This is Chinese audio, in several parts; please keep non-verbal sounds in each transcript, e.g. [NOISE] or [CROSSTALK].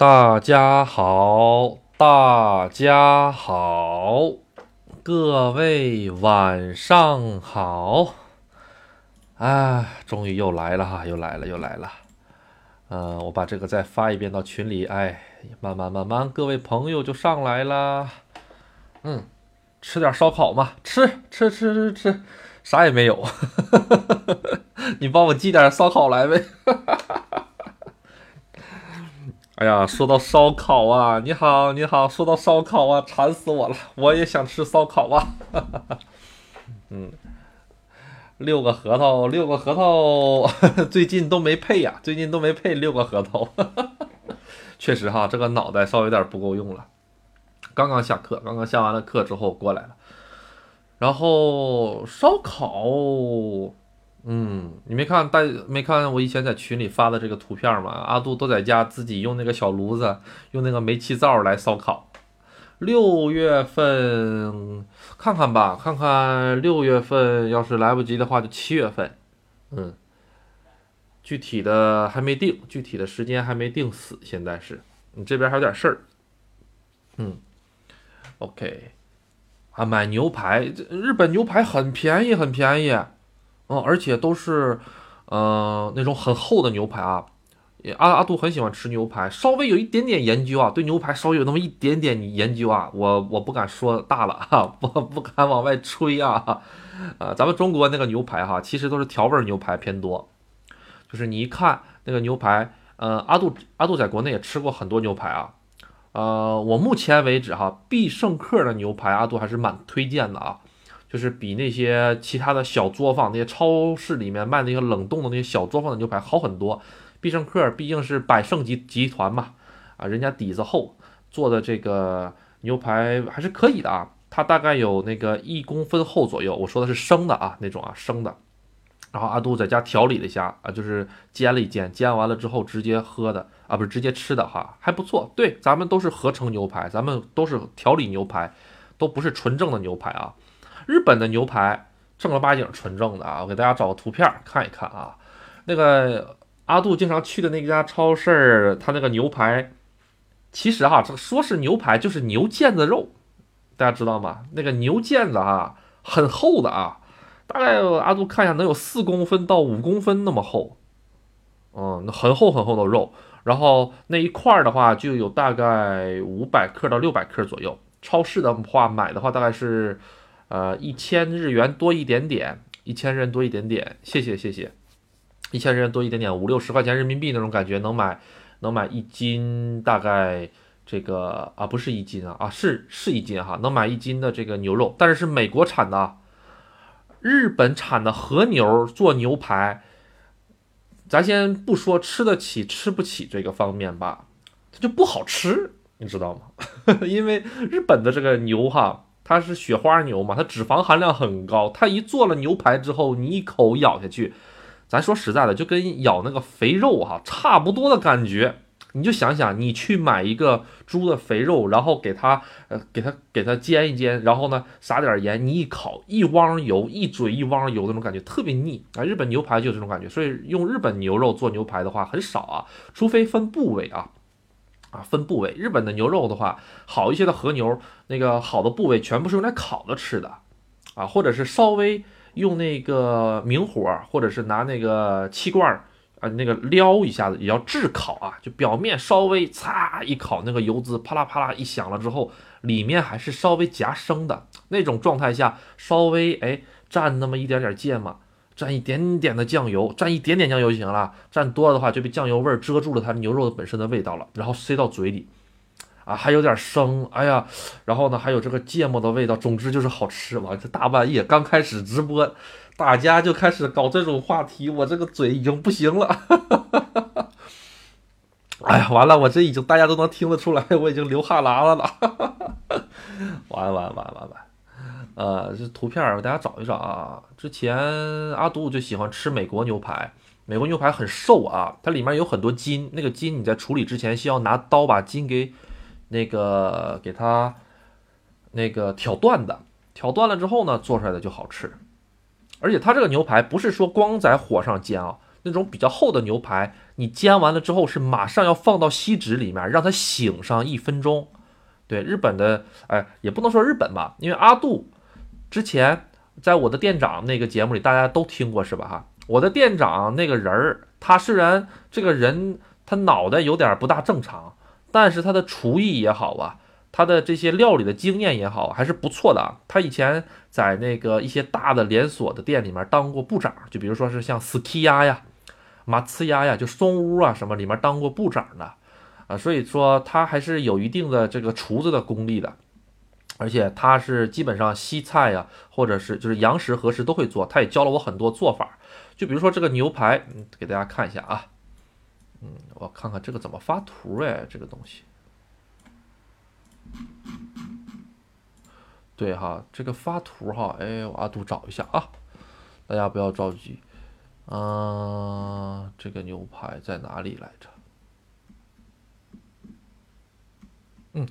大家好，大家好，各位晚上好。哎，终于又来了哈，又来了，又来了。嗯，我把这个再发一遍到群里。哎，慢慢慢慢，各位朋友就上来了。嗯，吃点烧烤嘛，吃吃吃吃吃，啥也没有。[LAUGHS] 你帮我寄点烧烤来呗。哈哈哈哈哎呀，说到烧烤啊，你好，你好，说到烧烤啊，馋死我了，我也想吃烧烤啊。[LAUGHS] 嗯，六个核桃，六个核桃，[LAUGHS] 最近都没配呀，最近都没配六个核桃。[LAUGHS] 确实哈，这个脑袋稍微有点不够用了。刚刚下课，刚刚下完了课之后过来了，然后烧烤。嗯，你没看大没看我以前在群里发的这个图片吗？阿杜都在家自己用那个小炉子，用那个煤气灶来烧烤。六月份看看吧，看看六月份要是来不及的话，就七月份。嗯，具体的还没定，具体的时间还没定死。现在是你这边还有点事儿。嗯，OK，啊，买牛排，这日本牛排很便宜，很便宜。嗯，而且都是，呃，那种很厚的牛排啊。阿阿杜很喜欢吃牛排，稍微有一点点研究啊，对牛排稍微有那么一点点研究啊。我我不敢说大了哈，[LAUGHS] 不不敢往外吹啊。呃，咱们中国那个牛排哈，其实都是调味牛排偏多。就是你一看那个牛排，呃，阿杜阿杜在国内也吃过很多牛排啊。呃，我目前为止哈，必胜客的牛排阿杜还是蛮推荐的啊。就是比那些其他的小作坊、那些超市里面卖那些冷冻的那些小作坊的牛排好很多。必胜客毕竟是百胜集集团嘛，啊，人家底子厚，做的这个牛排还是可以的啊。它大概有那个一公分厚左右，我说的是生的啊，那种啊生的。然后阿杜在家调理了一下啊，就是煎了一煎，煎完了之后直接喝的啊，不是直接吃的哈，还不错。对，咱们都是合成牛排，咱们都是调理牛排，都不是纯正的牛排啊。日本的牛排正儿八经纯正的啊，我给大家找个图片看一看啊。那个阿杜经常去的那家超市，他那个牛排，其实哈，这说是牛排就是牛腱子肉，大家知道吗？那个牛腱子啊，很厚的啊，大概阿杜看一下能有四公分到五公分那么厚，嗯，很厚很厚的肉。然后那一块的话就有大概五百克到六百克左右。超市的话买的话大概是。呃，一千日元多一点点，一千日元多一点点，谢谢谢谢，一千日元多一点点，五六十块钱人民币那种感觉，能买能买一斤，大概这个啊不是一斤啊啊是是一斤哈，能买一斤的这个牛肉，但是是美国产的，日本产的和牛做牛排，咱先不说吃得起吃不起这个方面吧，它就不好吃，你知道吗？[LAUGHS] 因为日本的这个牛哈。它是雪花牛嘛，它脂肪含量很高。它一做了牛排之后，你一口咬下去，咱说实在的，就跟咬那个肥肉哈差不多的感觉。你就想想，你去买一个猪的肥肉，然后给它呃给它给它煎一煎，然后呢撒点盐，你一烤一汪油，一嘴一汪油那种感觉特别腻啊。日本牛排就有这种感觉，所以用日本牛肉做牛排的话很少啊，除非分部位啊。啊，分部位，日本的牛肉的话，好一些的和牛，那个好的部位全部是用来烤着吃的，啊，或者是稍微用那个明火，或者是拿那个气罐儿，啊，那个撩一下子，也要炙烤啊，就表面稍微擦一烤，那个油脂啪啦啪啦一响了之后，里面还是稍微夹生的那种状态下，稍微哎蘸那么一点点芥末。蘸一点点的酱油，蘸一点点酱油就行了。蘸多了的话，就被酱油味儿遮住了它牛肉本身的味道了。然后塞到嘴里，啊，还有点生，哎呀，然后呢，还有这个芥末的味道。总之就是好吃。哇，这大半夜刚开始直播，大家就开始搞这种话题，我这个嘴已经不行了。[LAUGHS] 哎呀，完了，我这已经大家都能听得出来，我已经流哈喇子了。[LAUGHS] 完完完完完。呃，这图片儿给，大家找一找啊。之前阿杜就喜欢吃美国牛排，美国牛排很瘦啊，它里面有很多筋，那个筋你在处理之前需要拿刀把筋给那个给它那个挑断的，挑断了之后呢，做出来的就好吃。而且它这个牛排不是说光在火上煎啊，那种比较厚的牛排，你煎完了之后是马上要放到锡纸里面，让它醒上一分钟。对，日本的，哎，也不能说日本吧，因为阿杜之前在我的店长那个节目里，大家都听过是吧？哈，我的店长那个人儿，他虽然这个人他脑袋有点不大正常，但是他的厨艺也好啊。他的这些料理的经验也好，还是不错的。他以前在那个一些大的连锁的店里面当过部长，就比如说是像 Skiya 呀、马刺呀，就松屋啊什么里面当过部长的啊。所以说他还是有一定的这个厨子的功力的，而且他是基本上西菜呀，或者是就是洋食和食都会做。他也教了我很多做法，就比如说这个牛排，给大家看一下啊，嗯，我看看这个怎么发图哎，这个东西。对哈，这个发图哈，哎，我阿杜找一下啊，大家不要着急，嗯，这个牛排在哪里来着？嗯，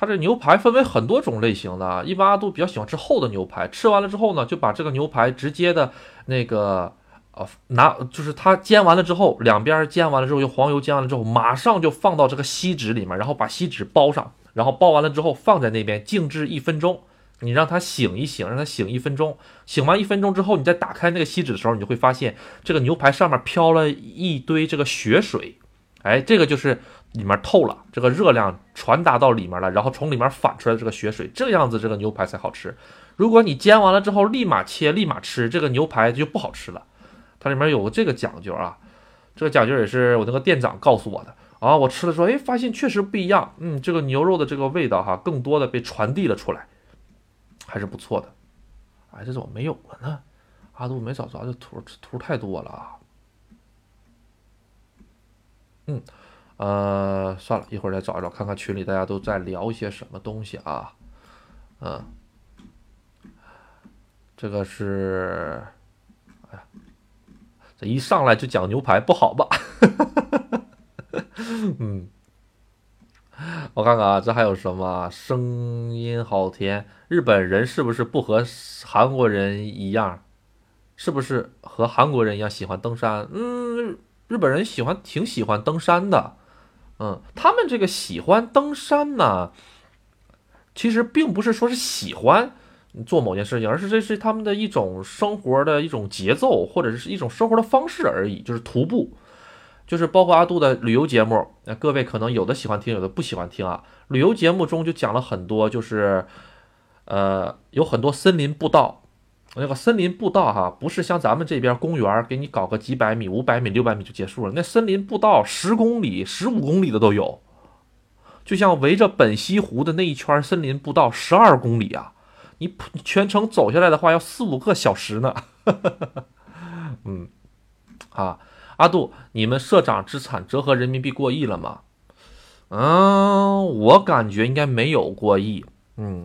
它这牛排分为很多种类型的，一般阿杜比较喜欢吃厚的牛排，吃完了之后呢，就把这个牛排直接的那个呃拿，就是它煎完了之后，两边煎完了之后用黄油煎完了之后，马上就放到这个锡纸里面，然后把锡纸包上。然后包完了之后放在那边静置一分钟，你让它醒一醒，让它醒一分钟。醒完一分钟之后，你再打开那个锡纸的时候，你就会发现这个牛排上面飘了一堆这个血水。哎，这个就是里面透了，这个热量传达到里面了，然后从里面反出来这个血水，这样子这个牛排才好吃。如果你煎完了之后立马切立马吃，这个牛排就不好吃了。它里面有个这个讲究啊，这个讲究也是我那个店长告诉我的。啊，我吃了说，哎，发现确实不一样。嗯，这个牛肉的这个味道哈，更多的被传递了出来，还是不错的。哎，这怎么没有了呢？阿杜没找着，这图图太多了啊。嗯，呃，算了一会儿再找一找，看看群里大家都在聊一些什么东西啊。嗯，这个是，哎呀，这一上来就讲牛排不好吧？[LAUGHS] 嗯，我看看啊，这还有什么？声音好甜。日本人是不是不和韩国人一样？是不是和韩国人一样喜欢登山？嗯，日本人喜欢，挺喜欢登山的。嗯，他们这个喜欢登山呢，其实并不是说是喜欢做某件事情，而是这是他们的一种生活的一种节奏，或者是一种生活的方式而已，就是徒步。就是包括阿杜的旅游节目，那各位可能有的喜欢听，有的不喜欢听啊。旅游节目中就讲了很多，就是，呃，有很多森林步道。那个森林步道哈，不是像咱们这边公园给你搞个几百米、五百米、六百米就结束了。那森林步道十公里、十五公里的都有。就像围着本溪湖的那一圈森林步道，十二公里啊，你全程走下来的话要四五个小时呢。[LAUGHS] 嗯，啊。阿杜，你们社长资产折合人民币过亿了吗？嗯，我感觉应该没有过亿。嗯，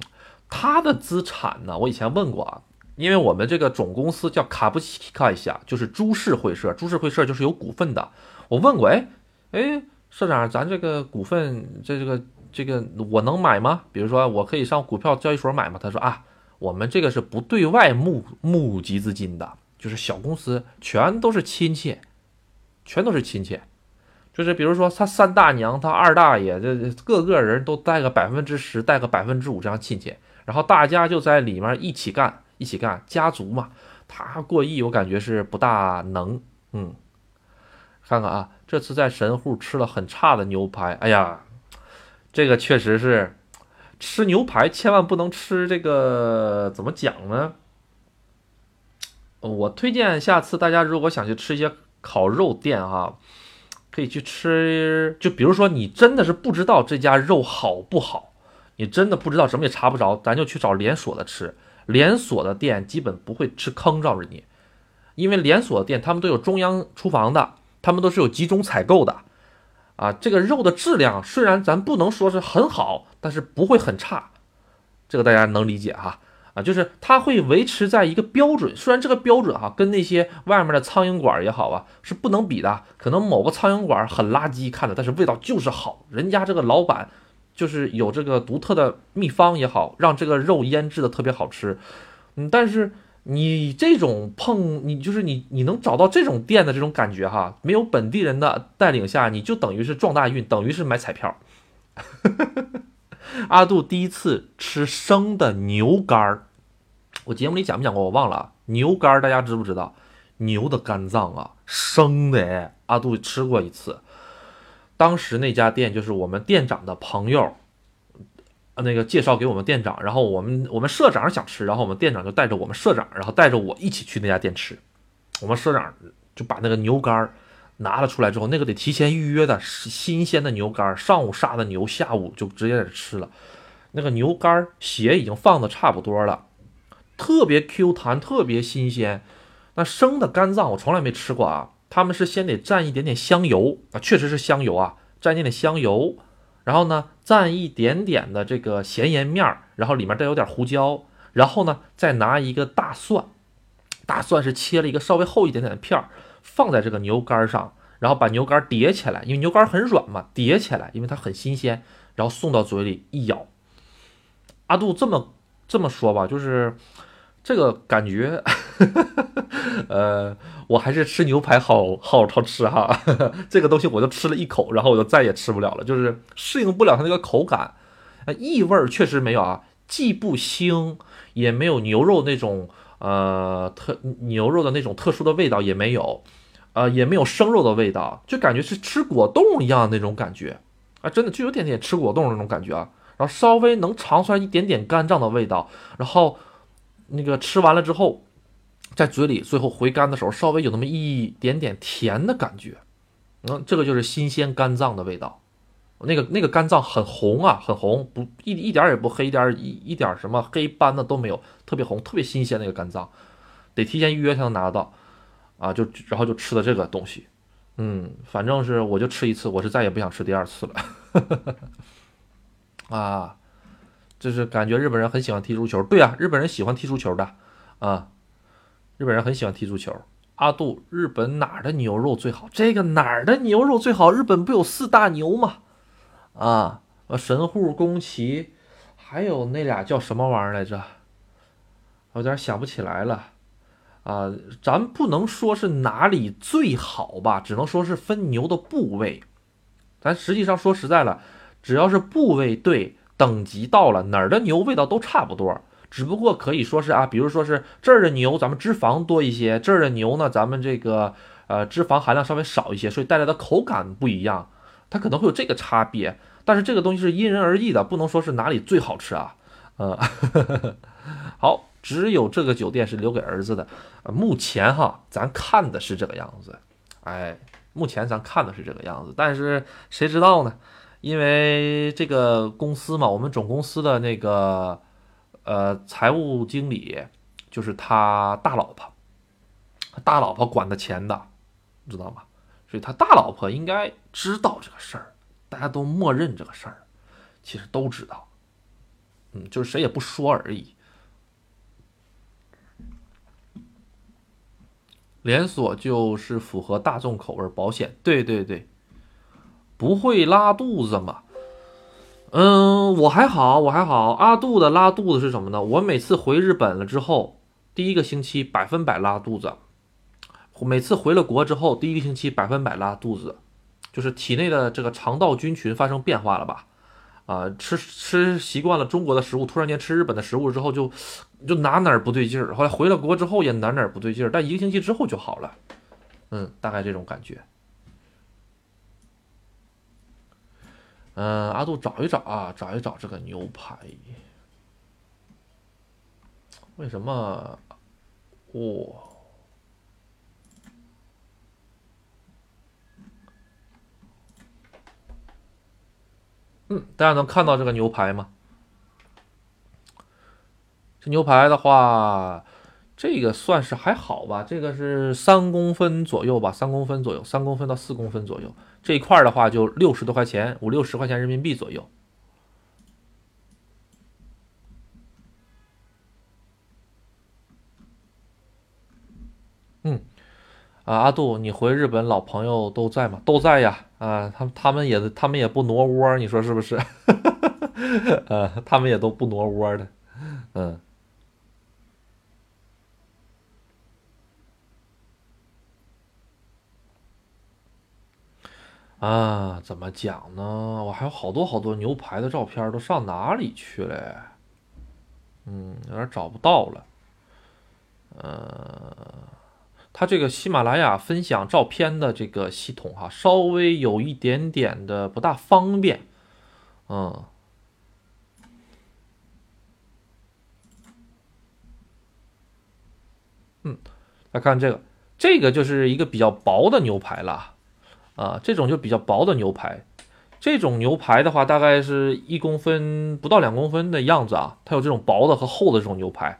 他的资产呢？我以前问过啊，因为我们这个总公司叫卡布奇卡一下，就是株式会社，株式会社就是有股份的。我问过，哎哎，社长，咱这个股份，这这个这个我能买吗？比如说，我可以上股票交易所买吗？他说啊，我们这个是不对外募募集资金的，就是小公司全都是亲戚。全都是亲戚，就是比如说他三大娘，他二大爷，这各个人都带个百分之十，带个百分之五这样亲戚，然后大家就在里面一起干，一起干，家族嘛。他过亿，我感觉是不大能。嗯，看看啊，这次在神户吃了很差的牛排，哎呀，这个确实是吃牛排千万不能吃这个，怎么讲呢？我推荐下次大家如果想去吃一些。烤肉店哈，可以去吃。就比如说，你真的是不知道这家肉好不好，你真的不知道，什么也查不着，咱就去找连锁的吃。连锁的店基本不会吃坑着着你，因为连锁店他们都有中央厨房的，他们都是有集中采购的。啊，这个肉的质量虽然咱不能说是很好，但是不会很差，这个大家能理解哈。啊，就是它会维持在一个标准，虽然这个标准哈跟那些外面的苍蝇馆也好啊是不能比的，可能某个苍蝇馆很垃圾看的，但是味道就是好，人家这个老板就是有这个独特的秘方也好，让这个肉腌制的特别好吃。嗯，但是你这种碰你就是你你能找到这种店的这种感觉哈，没有本地人的带领下，你就等于是撞大运，等于是买彩票。[LAUGHS] 阿杜第一次吃生的牛肝儿，我节目里讲没讲过？我忘了。牛肝儿大家知不知道？牛的肝脏啊，生的，阿杜吃过一次。当时那家店就是我们店长的朋友。那个介绍给我们店长，然后我们我们社长想吃，然后我们店长就带着我们社长，然后带着我一起去那家店吃。我们社长就把那个牛肝拿了出来之后，那个得提前预约的，新鲜的牛肝，上午杀的牛，下午就直接在这吃了。那个牛肝血已经放的差不多了，特别 Q 弹，特别新鲜。那生的肝脏我从来没吃过啊，他们是先得蘸一点点香油啊，确实是香油啊，蘸一点点香油。然后呢，蘸一点点的这个咸盐面儿，然后里面带有点胡椒，然后呢，再拿一个大蒜，大蒜是切了一个稍微厚一点点的片儿，放在这个牛肝上，然后把牛肝叠起来，因为牛肝很软嘛，叠起来，因为它很新鲜，然后送到嘴里一咬，阿杜这么这么说吧，就是。这个感觉，呃，我还是吃牛排好好好吃哈。[LAUGHS] 这个东西我就吃了一口，然后我就再也吃不了了，就是适应不了它那个口感。呃，异味儿确实没有啊，既不腥，也没有牛肉那种呃特牛肉的那种特殊的味道也没有，呃，也没有生肉的味道，就感觉是吃果冻一样的那种感觉啊，真的就有点点吃果冻那种感觉啊。然后稍微能尝出来一点点肝脏的味道，然后。那个吃完了之后，在嘴里最后回甘的时候，稍微有那么一点点甜的感觉，嗯，这个就是新鲜肝脏的味道。那个那个肝脏很红啊，很红，不一一点也不黑，一点一一点什么黑斑的都没有，特别红，特别新鲜那个肝脏，得提前预约才能拿得到啊。就然后就吃的这个东西，嗯，反正是我就吃一次，我是再也不想吃第二次了，[LAUGHS] 啊。就是感觉日本人很喜欢踢足球，对啊，日本人喜欢踢足球的，啊，日本人很喜欢踢足球。阿杜，日本哪儿的牛肉最好？这个哪儿的牛肉最好？日本不有四大牛吗？啊，神户、宫崎，还有那俩叫什么玩意儿来着？有点想不起来了。啊，咱不能说是哪里最好吧，只能说是分牛的部位。咱实际上说实在了，只要是部位对。等级到了哪儿的牛味道都差不多，只不过可以说是啊，比如说是这儿的牛咱们脂肪多一些，这儿的牛呢咱们这个呃脂肪含量稍微少一些，所以带来的口感不一样，它可能会有这个差别。但是这个东西是因人而异的，不能说是哪里最好吃啊。呃，[LAUGHS] 好，只有这个酒店是留给儿子的。目前哈，咱看的是这个样子，哎，目前咱看的是这个样子，但是谁知道呢？因为这个公司嘛，我们总公司的那个呃财务经理就是他大老婆，大老婆管的钱的，知道吗？所以他大老婆应该知道这个事儿，大家都默认这个事儿，其实都知道，嗯，就是谁也不说而已。连锁就是符合大众口味，保险，对对对。不会拉肚子吗？嗯，我还好，我还好。阿杜的拉肚子是什么呢？我每次回日本了之后，第一个星期百分百拉肚子。每次回了国之后，第一个星期百分百拉肚子，就是体内的这个肠道菌群发生变化了吧？啊，吃吃习惯了中国的食物，突然间吃日本的食物之后，就就哪哪儿不对劲儿。后来回了国之后也哪哪儿不对劲儿，但一个星期之后就好了。嗯，大概这种感觉。嗯，阿杜找一找啊，找一找这个牛排。为什么？哇！嗯，大家能看到这个牛排吗？这牛排的话。这个算是还好吧，这个是三公分左右吧，三公分左右，三公分到四公分左右。这一块的话就六十多块钱，五六十块钱人民币左右。嗯，啊，阿杜，你回日本老朋友都在吗？都在呀，啊，他他们也他们也不挪窝，你说是不是？[LAUGHS] 呃，他们也都不挪窝的，嗯。啊，怎么讲呢？我还有好多好多牛排的照片，都上哪里去了？嗯，有点找不到了。呃，它这个喜马拉雅分享照片的这个系统哈，稍微有一点点的不大方便。嗯，嗯，来看这个，这个就是一个比较薄的牛排了。啊，这种就比较薄的牛排，这种牛排的话，大概是一公分不到两公分的样子啊。它有这种薄的和厚的这种牛排。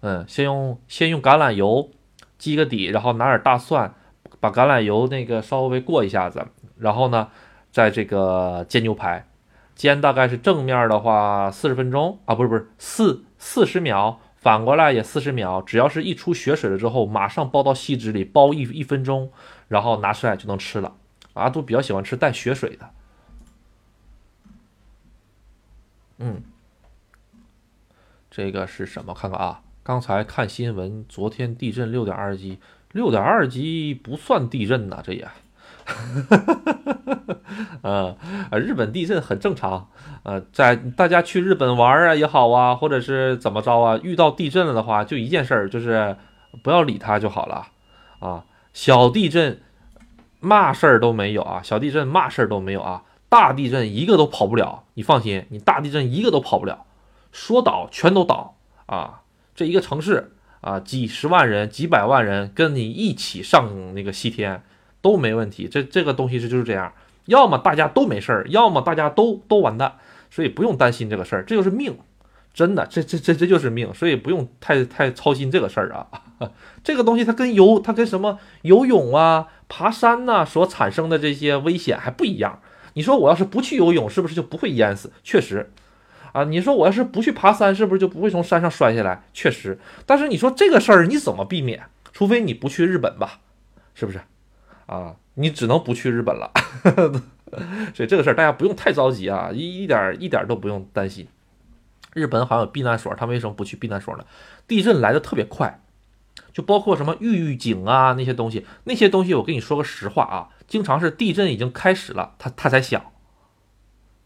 嗯，先用先用橄榄油基个底，然后拿点大蒜，把橄榄油那个稍微过一下子，然后呢，在这个煎牛排，煎大概是正面的话四十分钟啊，不是不是四四十秒，反过来也四十秒，只要是一出血水了之后，马上包到锡纸里包一一分钟，然后拿出来就能吃了。阿杜比较喜欢吃带血水的，嗯，这个是什么？看看啊，刚才看新闻，昨天地震六点二级，六点二级不算地震呐，这也，啊 [LAUGHS] 啊，日本地震很正常，呃，在大家去日本玩啊也好啊，或者是怎么着啊，遇到地震了的话，就一件事儿，就是不要理它就好了，啊，小地震。嘛事儿都没有啊，小地震嘛事儿都没有啊，大地震一个都跑不了，你放心，你大地震一个都跑不了，说倒全都倒啊！这一个城市啊，几十万人、几百万人跟你一起上那个西天都没问题，这这个东西是就是这样，要么大家都没事儿，要么大家都都完蛋，所以不用担心这个事儿，这就是命。真的，这这这这就是命，所以不用太太操心这个事儿啊。[LAUGHS] 这个东西它跟游，它跟什么游泳啊、爬山呢所产生的这些危险还不一样。你说我要是不去游泳，是不是就不会淹死？确实，啊，你说我要是不去爬山，是不是就不会从山上摔下来？确实。但是你说这个事儿你怎么避免？除非你不去日本吧，是不是？啊，你只能不去日本了。[LAUGHS] 所以这个事儿大家不用太着急啊，一一点一点都不用担心。日本好像有避难所，他为什么不去避难所呢？地震来的特别快，就包括什么预警啊那些东西，那些东西我跟你说个实话啊，经常是地震已经开始了，它它才响。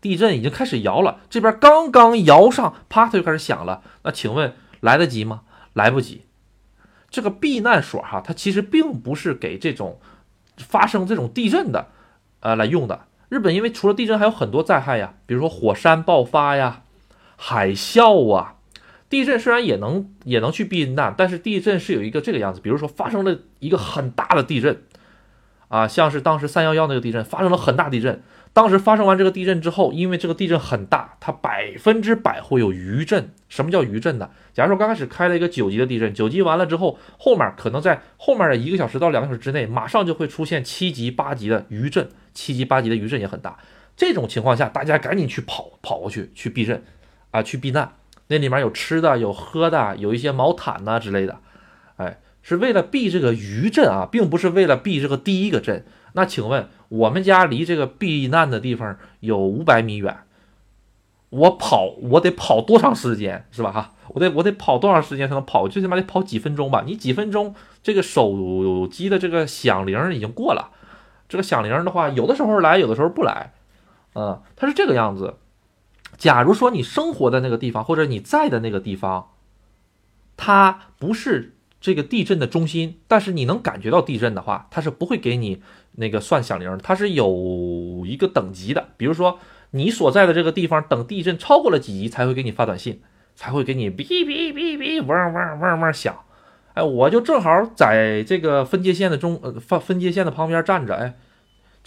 地震已经开始摇了，这边刚刚摇上，啪，它就开始响了。那请问来得及吗？来不及。这个避难所哈，它其实并不是给这种发生这种地震的，呃来用的。日本因为除了地震还有很多灾害呀，比如说火山爆发呀。海啸啊，地震虽然也能也能去避难，但是地震是有一个这个样子，比如说发生了一个很大的地震，啊，像是当时三幺幺那个地震发生了很大地震，当时发生完这个地震之后，因为这个地震很大，它百分之百会有余震。什么叫余震呢？假如说刚开始开了一个九级的地震，九级完了之后，后面可能在后面的一个小时到两个小时之内，马上就会出现七级八级的余震，七级八级的余震也很大。这种情况下，大家赶紧去跑跑过去去避震。啊，去避难，那里面有吃的，有喝的，有一些毛毯呐之类的，哎，是为了避这个余震啊，并不是为了避这个第一个震。那请问，我们家离这个避难的地方有五百米远，我跑，我得跑多长时间，是吧？哈，我得我得跑多长时间才能跑？最起码得跑几分钟吧？你几分钟，这个手机的这个响铃已经过了，这个响铃的话，有的时候来，有的时候不来，嗯，它是这个样子。假如说你生活的那个地方，或者你在的那个地方，它不是这个地震的中心，但是你能感觉到地震的话，它是不会给你那个算响铃，它是有一个等级的。比如说你所在的这个地方，等地震超过了几级才会给你发短信，才会给你哔哔哔哔嗡嗡嗡嗡响。哎，我就正好在这个分界线的中呃分分界线的旁边站着，哎。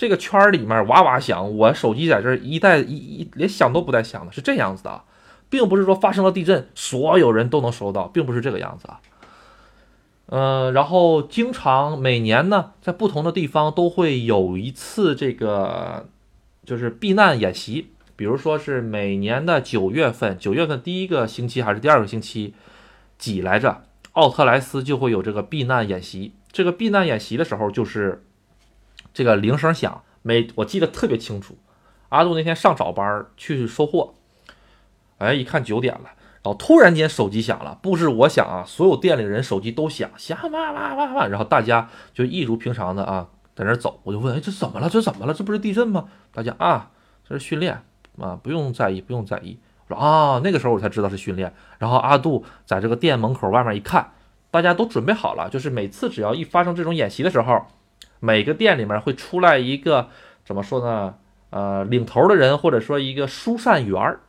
这个圈儿里面哇哇响，我手机在这一带一一连响都不带响的，是这样子的，并不是说发生了地震，所有人都能收到，并不是这个样子啊。嗯，然后经常每年呢，在不同的地方都会有一次这个就是避难演习，比如说是每年的九月份，九月份第一个星期还是第二个星期几来着，奥特莱斯就会有这个避难演习。这个避难演习的时候就是。这个铃声响，每我记得特别清楚。阿杜那天上早班去收货，哎，一看九点了，然后突然间手机响了，不是我响啊，所有店里人手机都响，响哇哇哇哇，然后大家就一如平常的啊，在那走，我就问，哎，这怎么了？这怎么了？这不是地震吗？大家啊，这是训练啊，不用在意，不用在意。我说啊，那个时候我才知道是训练。然后阿杜在这个店门口外面一看，大家都准备好了，就是每次只要一发生这种演习的时候，每个店里面会出来一个怎么说呢？呃，领头的人或者说一个疏散员儿，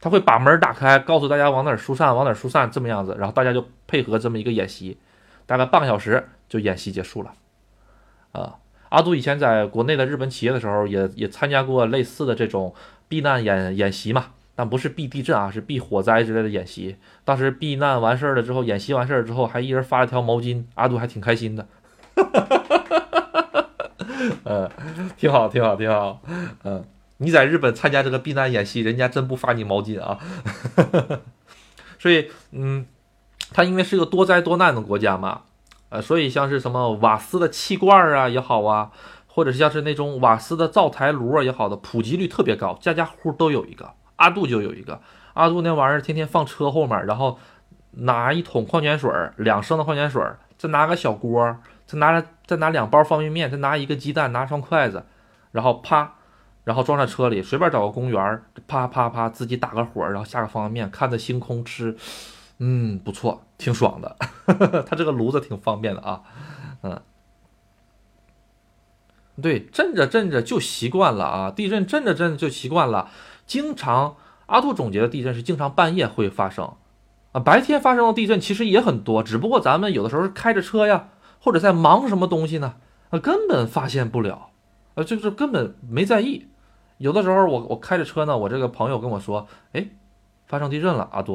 他会把门打开，告诉大家往哪儿疏散，往哪儿疏散，这么样子，然后大家就配合这么一个演习，大概半个小时就演习结束了。啊，阿杜以前在国内的日本企业的时候，也也参加过类似的这种避难演演习嘛，但不是避地震啊，是避火灾之类的演习。当时避难完事儿了之后，演习完事儿之后，还一人发了条毛巾，阿杜还挺开心的。哈 [LAUGHS] 嗯，挺好，挺好，挺好。嗯，你在日本参加这个避难演习，人家真不发你毛巾啊。[LAUGHS] 所以，嗯，它因为是个多灾多难的国家嘛，呃，所以像是什么瓦斯的气罐啊也好啊，或者是像是那种瓦斯的灶台炉啊也好的，普及率特别高，家家户都有一个。阿杜就有一个，阿杜那玩意儿天天放车后面，然后拿一桶矿泉水，两升的矿泉水，再拿个小锅。再拿再拿两包方便面，再拿一个鸡蛋，拿双筷子，然后啪，然后装在车里，随便找个公园，啪啪啪，自己打个火，然后下个方便面，看着星空吃，嗯，不错，挺爽的。[LAUGHS] 他这个炉子挺方便的啊，嗯，对，震着震着就习惯了啊，地震震着震着就习惯了。经常阿杜总结的地震是经常半夜会发生啊，白天发生的地震其实也很多，只不过咱们有的时候是开着车呀。或者在忙什么东西呢？啊，根本发现不了，呃，就是根本没在意。有的时候我我开着车呢，我这个朋友跟我说，哎，发生地震了，阿杜，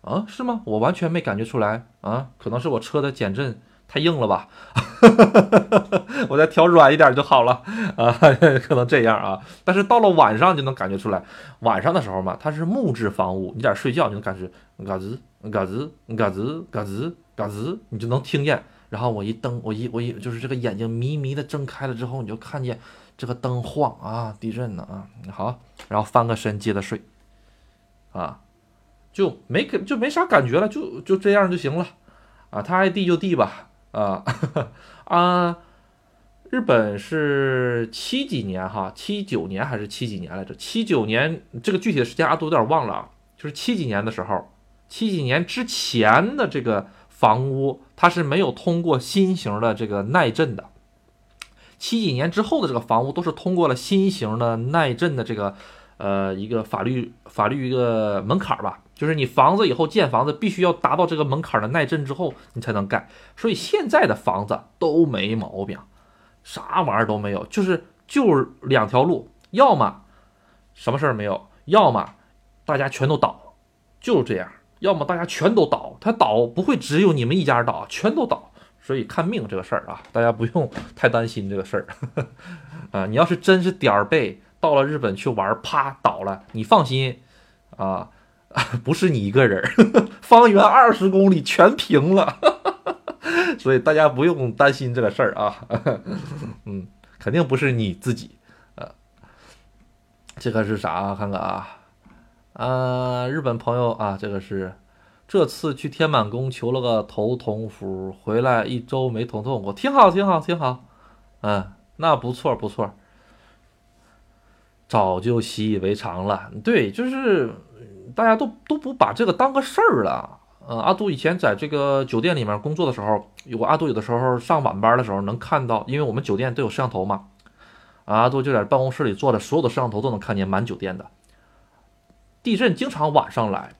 啊，是吗？我完全没感觉出来啊，可能是我车的减震太硬了吧，哈哈哈哈哈哈我再调软一点就好了啊，[LAUGHS] 可能这样啊。但是到了晚上就能感觉出来，晚上的时候嘛，它是木质房屋，你在睡觉你能感觉嘎吱嘎吱嘎吱嘎吱嘎吱，你就能听见。然后我一蹬，我一我一就是这个眼睛迷迷的睁开了之后，你就看见这个灯晃啊，地震呢啊，好，然后翻个身接着睡，啊，就没感就没啥感觉了，就就这样就行了，啊，他爱地就地吧，啊 [LAUGHS] 啊，日本是七几年哈，七九年还是七几年来着？七九年这个具体的时间阿杜有点忘了啊，就是七几年的时候，七几年之前的这个。房屋它是没有通过新型的这个耐震的，七几年之后的这个房屋都是通过了新型的耐震的这个呃一个法律法律一个门槛吧，就是你房子以后建房子必须要达到这个门槛的耐震之后你才能盖，所以现在的房子都没毛病，啥玩意儿都没有，就是就两条路，要么什么事儿没有，要么大家全都倒，就是这样。要么大家全都倒，他倒不会只有你们一家倒，全都倒。所以看命这个事儿啊，大家不用太担心这个事儿 [LAUGHS] 啊。你要是真是点儿背，到了日本去玩，啪倒了，你放心啊，[LAUGHS] 不是你一个人，方圆二十公里全平了。[LAUGHS] 所以大家不用担心这个事儿啊。嗯，肯定不是你自己。呃，这个是啥？看看啊。啊，日本朋友啊，这个是这次去天满宫求了个头痛符，回来一周没头痛过，挺好，挺好，挺好。嗯，那不错，不错。早就习以为常了，对，就是大家都都不把这个当个事儿了。嗯，阿杜以前在这个酒店里面工作的时候，有阿杜有的时候上晚班的时候能看到，因为我们酒店都有摄像头嘛。阿杜就在办公室里坐着，所有的摄像头都能看见满酒店的。地震经常晚上来，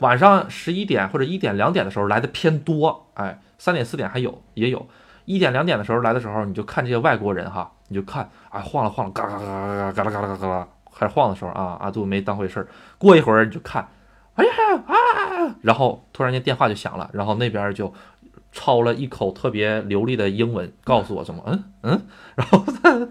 晚上十一点或者一点两点的时候来的偏多，哎，三点四点还有也有，一点两点的时候来的时候，你就看这些外国人哈，你就看啊晃了晃了，嘎嘎嘎嘎嘎啦嘎啦嘎嘎啦，开始晃的时候啊，阿杜没当回事儿，过一会儿你就看，哎呀啊，然后突然间电话就响了，然后那边就。抄了一口特别流利的英文，告诉我什么？嗯嗯，[LAUGHS] 然后他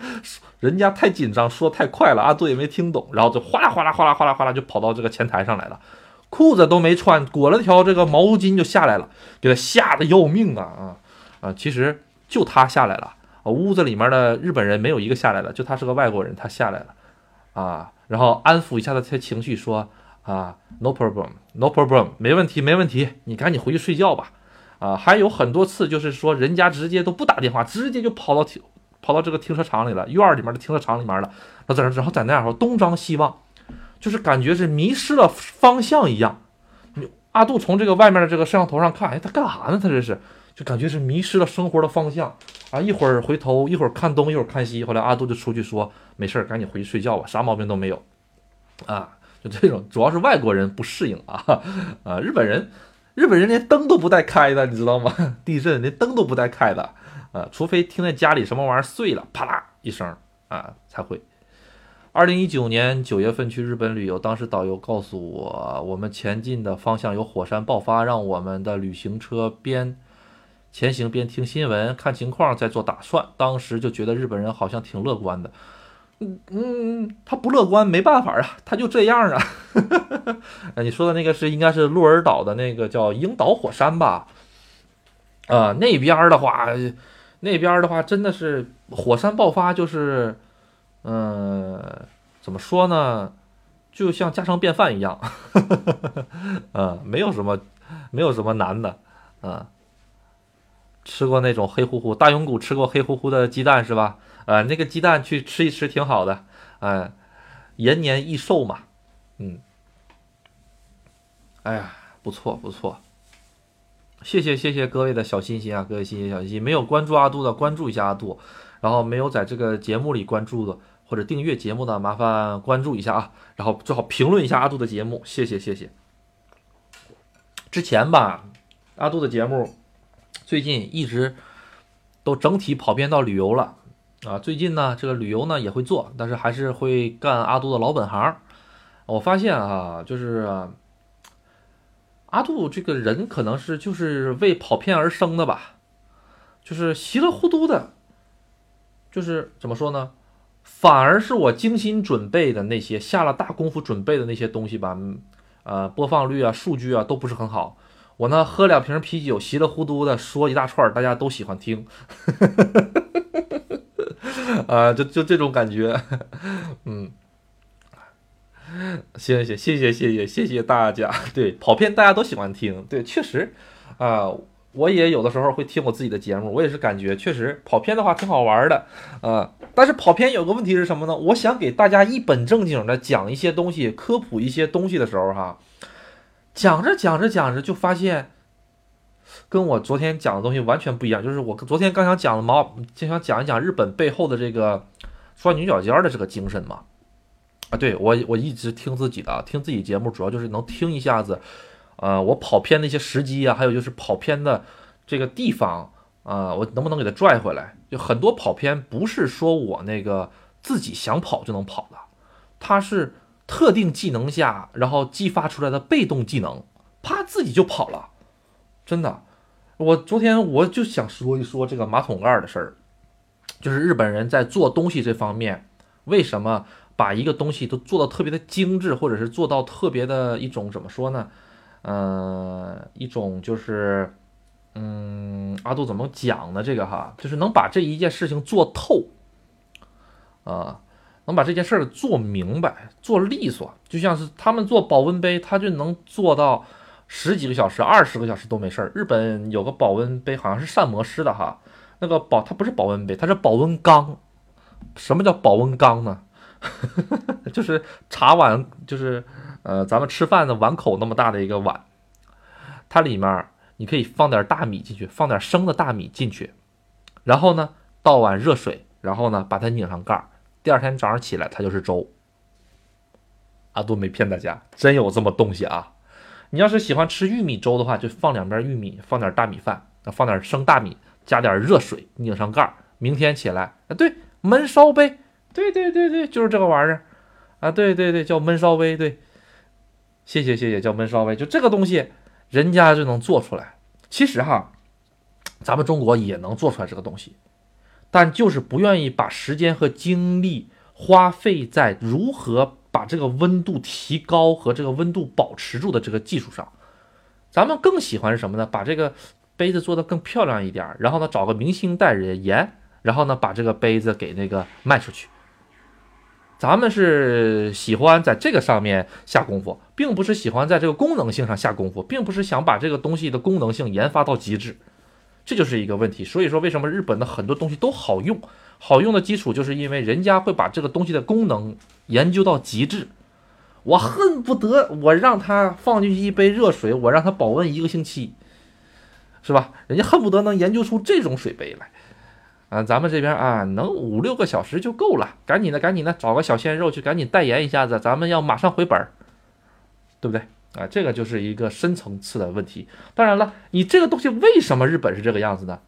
人家太紧张，说太快了，阿杜也没听懂，然后就哗啦哗啦哗啦哗啦哗啦就跑到这个前台上来了，裤子都没穿，裹了条这个毛巾就下来了，给他吓得要命啊啊啊！其实就他下来了，屋子里面的日本人没有一个下来的，就他是个外国人，他下来了啊，然后安抚一下他的情绪，说啊，no problem，no problem，没问题没问题，你赶紧回去睡觉吧。啊，还有很多次，就是说人家直接都不打电话，直接就跑到停跑到这个停车场里了，院里面的停车场里面了，他在那，然后在那儿东张西望，就是感觉是迷失了方向一样。阿杜从这个外面的这个摄像头上看，哎，他干啥呢？他这是，就感觉是迷失了生活的方向啊！一会儿回头，一会儿看东，一会儿看西。后来阿杜就出去说：“没事儿，赶紧回去睡觉吧，啥毛病都没有。”啊，就这种，主要是外国人不适应啊 [LAUGHS] 啊！日本人，日本人连灯都不带开的，你知道吗？[LAUGHS] 地震连灯都不带开的啊，除非听见家里什么玩意儿碎了，啪啦一声啊，才会。二零一九年九月份去日本旅游，当时导游告诉我，我们前进的方向有火山爆发，让我们的旅行车边前行边听新闻，看情况再做打算。当时就觉得日本人好像挺乐观的，嗯，他不乐观没办法啊，他就这样啊。[LAUGHS] 你说的那个是应该是鹿儿岛的那个叫樱岛火山吧？啊，那边的话，那边的话真的是火山爆发就是。嗯，怎么说呢？就像家常便饭一样，嗯，[LAUGHS] 没有什么，没有什么难的，嗯。吃过那种黑乎乎大永谷，吃过黑乎乎的鸡蛋是吧？呃，那个鸡蛋去吃一吃挺好的，哎，延年益寿嘛，嗯。哎呀，不错不错，谢谢谢谢各位的小心心啊，各位谢谢小心心，没有关注阿杜的关注一下阿杜，然后没有在这个节目里关注的。或者订阅节目的，麻烦关注一下啊，然后最好评论一下阿杜的节目，谢谢谢谢。之前吧，阿杜的节目最近一直都整体跑偏到旅游了啊。最近呢，这个旅游呢也会做，但是还是会干阿杜的老本行。我发现啊，就是阿杜这个人可能是就是为跑偏而生的吧，就是稀里糊涂的，就是怎么说呢？反而是我精心准备的那些下了大功夫准备的那些东西吧，呃，播放率啊、数据啊都不是很好。我呢喝两瓶啤酒，稀里糊涂的说一大串，大家都喜欢听，[LAUGHS] 啊，就就这种感觉，嗯，谢谢谢谢谢谢谢谢大家，对，跑偏大家都喜欢听，对，确实，啊。我也有的时候会听我自己的节目，我也是感觉确实跑偏的话挺好玩的，呃，但是跑偏有个问题是什么呢？我想给大家一本正经的讲一些东西，科普一些东西的时候，哈，讲着讲着讲着就发现，跟我昨天讲的东西完全不一样。就是我昨天刚想讲的毛，就想讲一讲日本背后的这个钻牛角尖的这个精神嘛。啊，对我我一直听自己的，听自己节目主要就是能听一下子。呃，我跑偏的一些时机啊，还有就是跑偏的这个地方啊，我能不能给他拽回来？就很多跑偏不是说我那个自己想跑就能跑的，它是特定技能下然后激发出来的被动技能，啪自己就跑了。真的，我昨天我就想说一说这个马桶盖的事儿，就是日本人在做东西这方面，为什么把一个东西都做到特别的精致，或者是做到特别的一种怎么说呢？嗯，一种就是，嗯，阿杜怎么讲呢？这个哈，就是能把这一件事情做透，啊，能把这件事儿做明白、做利索。就像是他们做保温杯，他就能做到十几个小时、二十个小时都没事儿。日本有个保温杯，好像是膳魔师的哈，那个保它不是保温杯，它是保温缸。什么叫保温缸呢？[LAUGHS] 就是茶碗，就是。呃，咱们吃饭的碗口那么大的一个碗，它里面你可以放点大米进去，放点生的大米进去，然后呢倒碗热水，然后呢把它拧上盖儿，第二天早上起来它就是粥。阿杜没骗大家，真有这么东西啊！你要是喜欢吃玉米粥的话，就放两边玉米，放点大米饭，放点生大米，加点热水，拧上盖儿，明天起来，啊对，焖烧杯，对对对对，就是这个玩意儿，啊对对对，叫焖烧杯，对。谢谢谢谢，叫焖烧杯，就这个东西，人家就能做出来。其实哈，咱们中国也能做出来这个东西，但就是不愿意把时间和精力花费在如何把这个温度提高和这个温度保持住的这个技术上。咱们更喜欢是什么呢？把这个杯子做得更漂亮一点，然后呢找个明星代言，然后呢把这个杯子给那个卖出去。咱们是喜欢在这个上面下功夫，并不是喜欢在这个功能性上下功夫，并不是想把这个东西的功能性研发到极致。这就是一个问题。所以说，为什么日本的很多东西都好用？好用的基础就是因为人家会把这个东西的功能研究到极致。我恨不得我让它放进去一杯热水，我让它保温一个星期，是吧？人家恨不得能研究出这种水杯来。啊，咱们这边啊，能五六个小时就够了。赶紧的，赶紧的，找个小鲜肉去赶紧代言一下子，咱们要马上回本儿，对不对？啊，这个就是一个深层次的问题。当然了，你这个东西为什么日本是这个样子呢？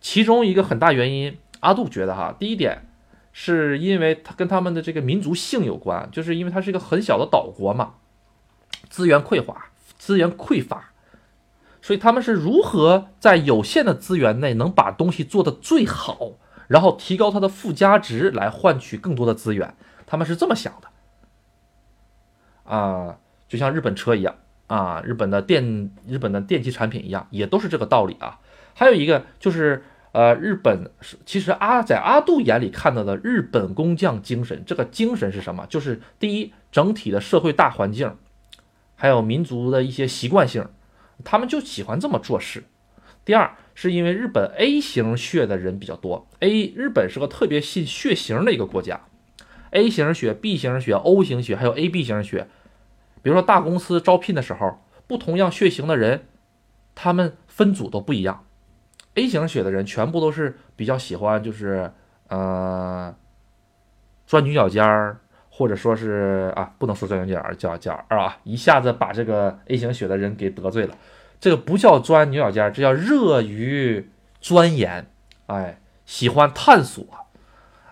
其中一个很大原因，阿杜觉得哈，第一点是因为它跟他们的这个民族性有关，就是因为它是一个很小的岛国嘛，资源匮乏，资源匮乏。所以他们是如何在有限的资源内能把东西做得最好，然后提高它的附加值来换取更多的资源？他们是这么想的啊，就像日本车一样啊，日本的电日本的电器产品一样，也都是这个道理啊。还有一个就是呃，日本其实阿在阿杜眼里看到的日本工匠精神，这个精神是什么？就是第一，整体的社会大环境，还有民族的一些习惯性。他们就喜欢这么做事。第二，是因为日本 A 型血的人比较多。A 日本是个特别信血型的一个国家，A 型血、B 型血、O 型血，还有 AB 型血。比如说大公司招聘的时候，不同样血型的人，他们分组都不一样。A 型血的人全部都是比较喜欢，就是呃，钻牛角尖儿。或者说是啊，不能说钻牛角尖尖儿啊，一下子把这个 A 型血的人给得罪了。这个不叫钻牛角尖儿，这叫热于钻研，哎，喜欢探索，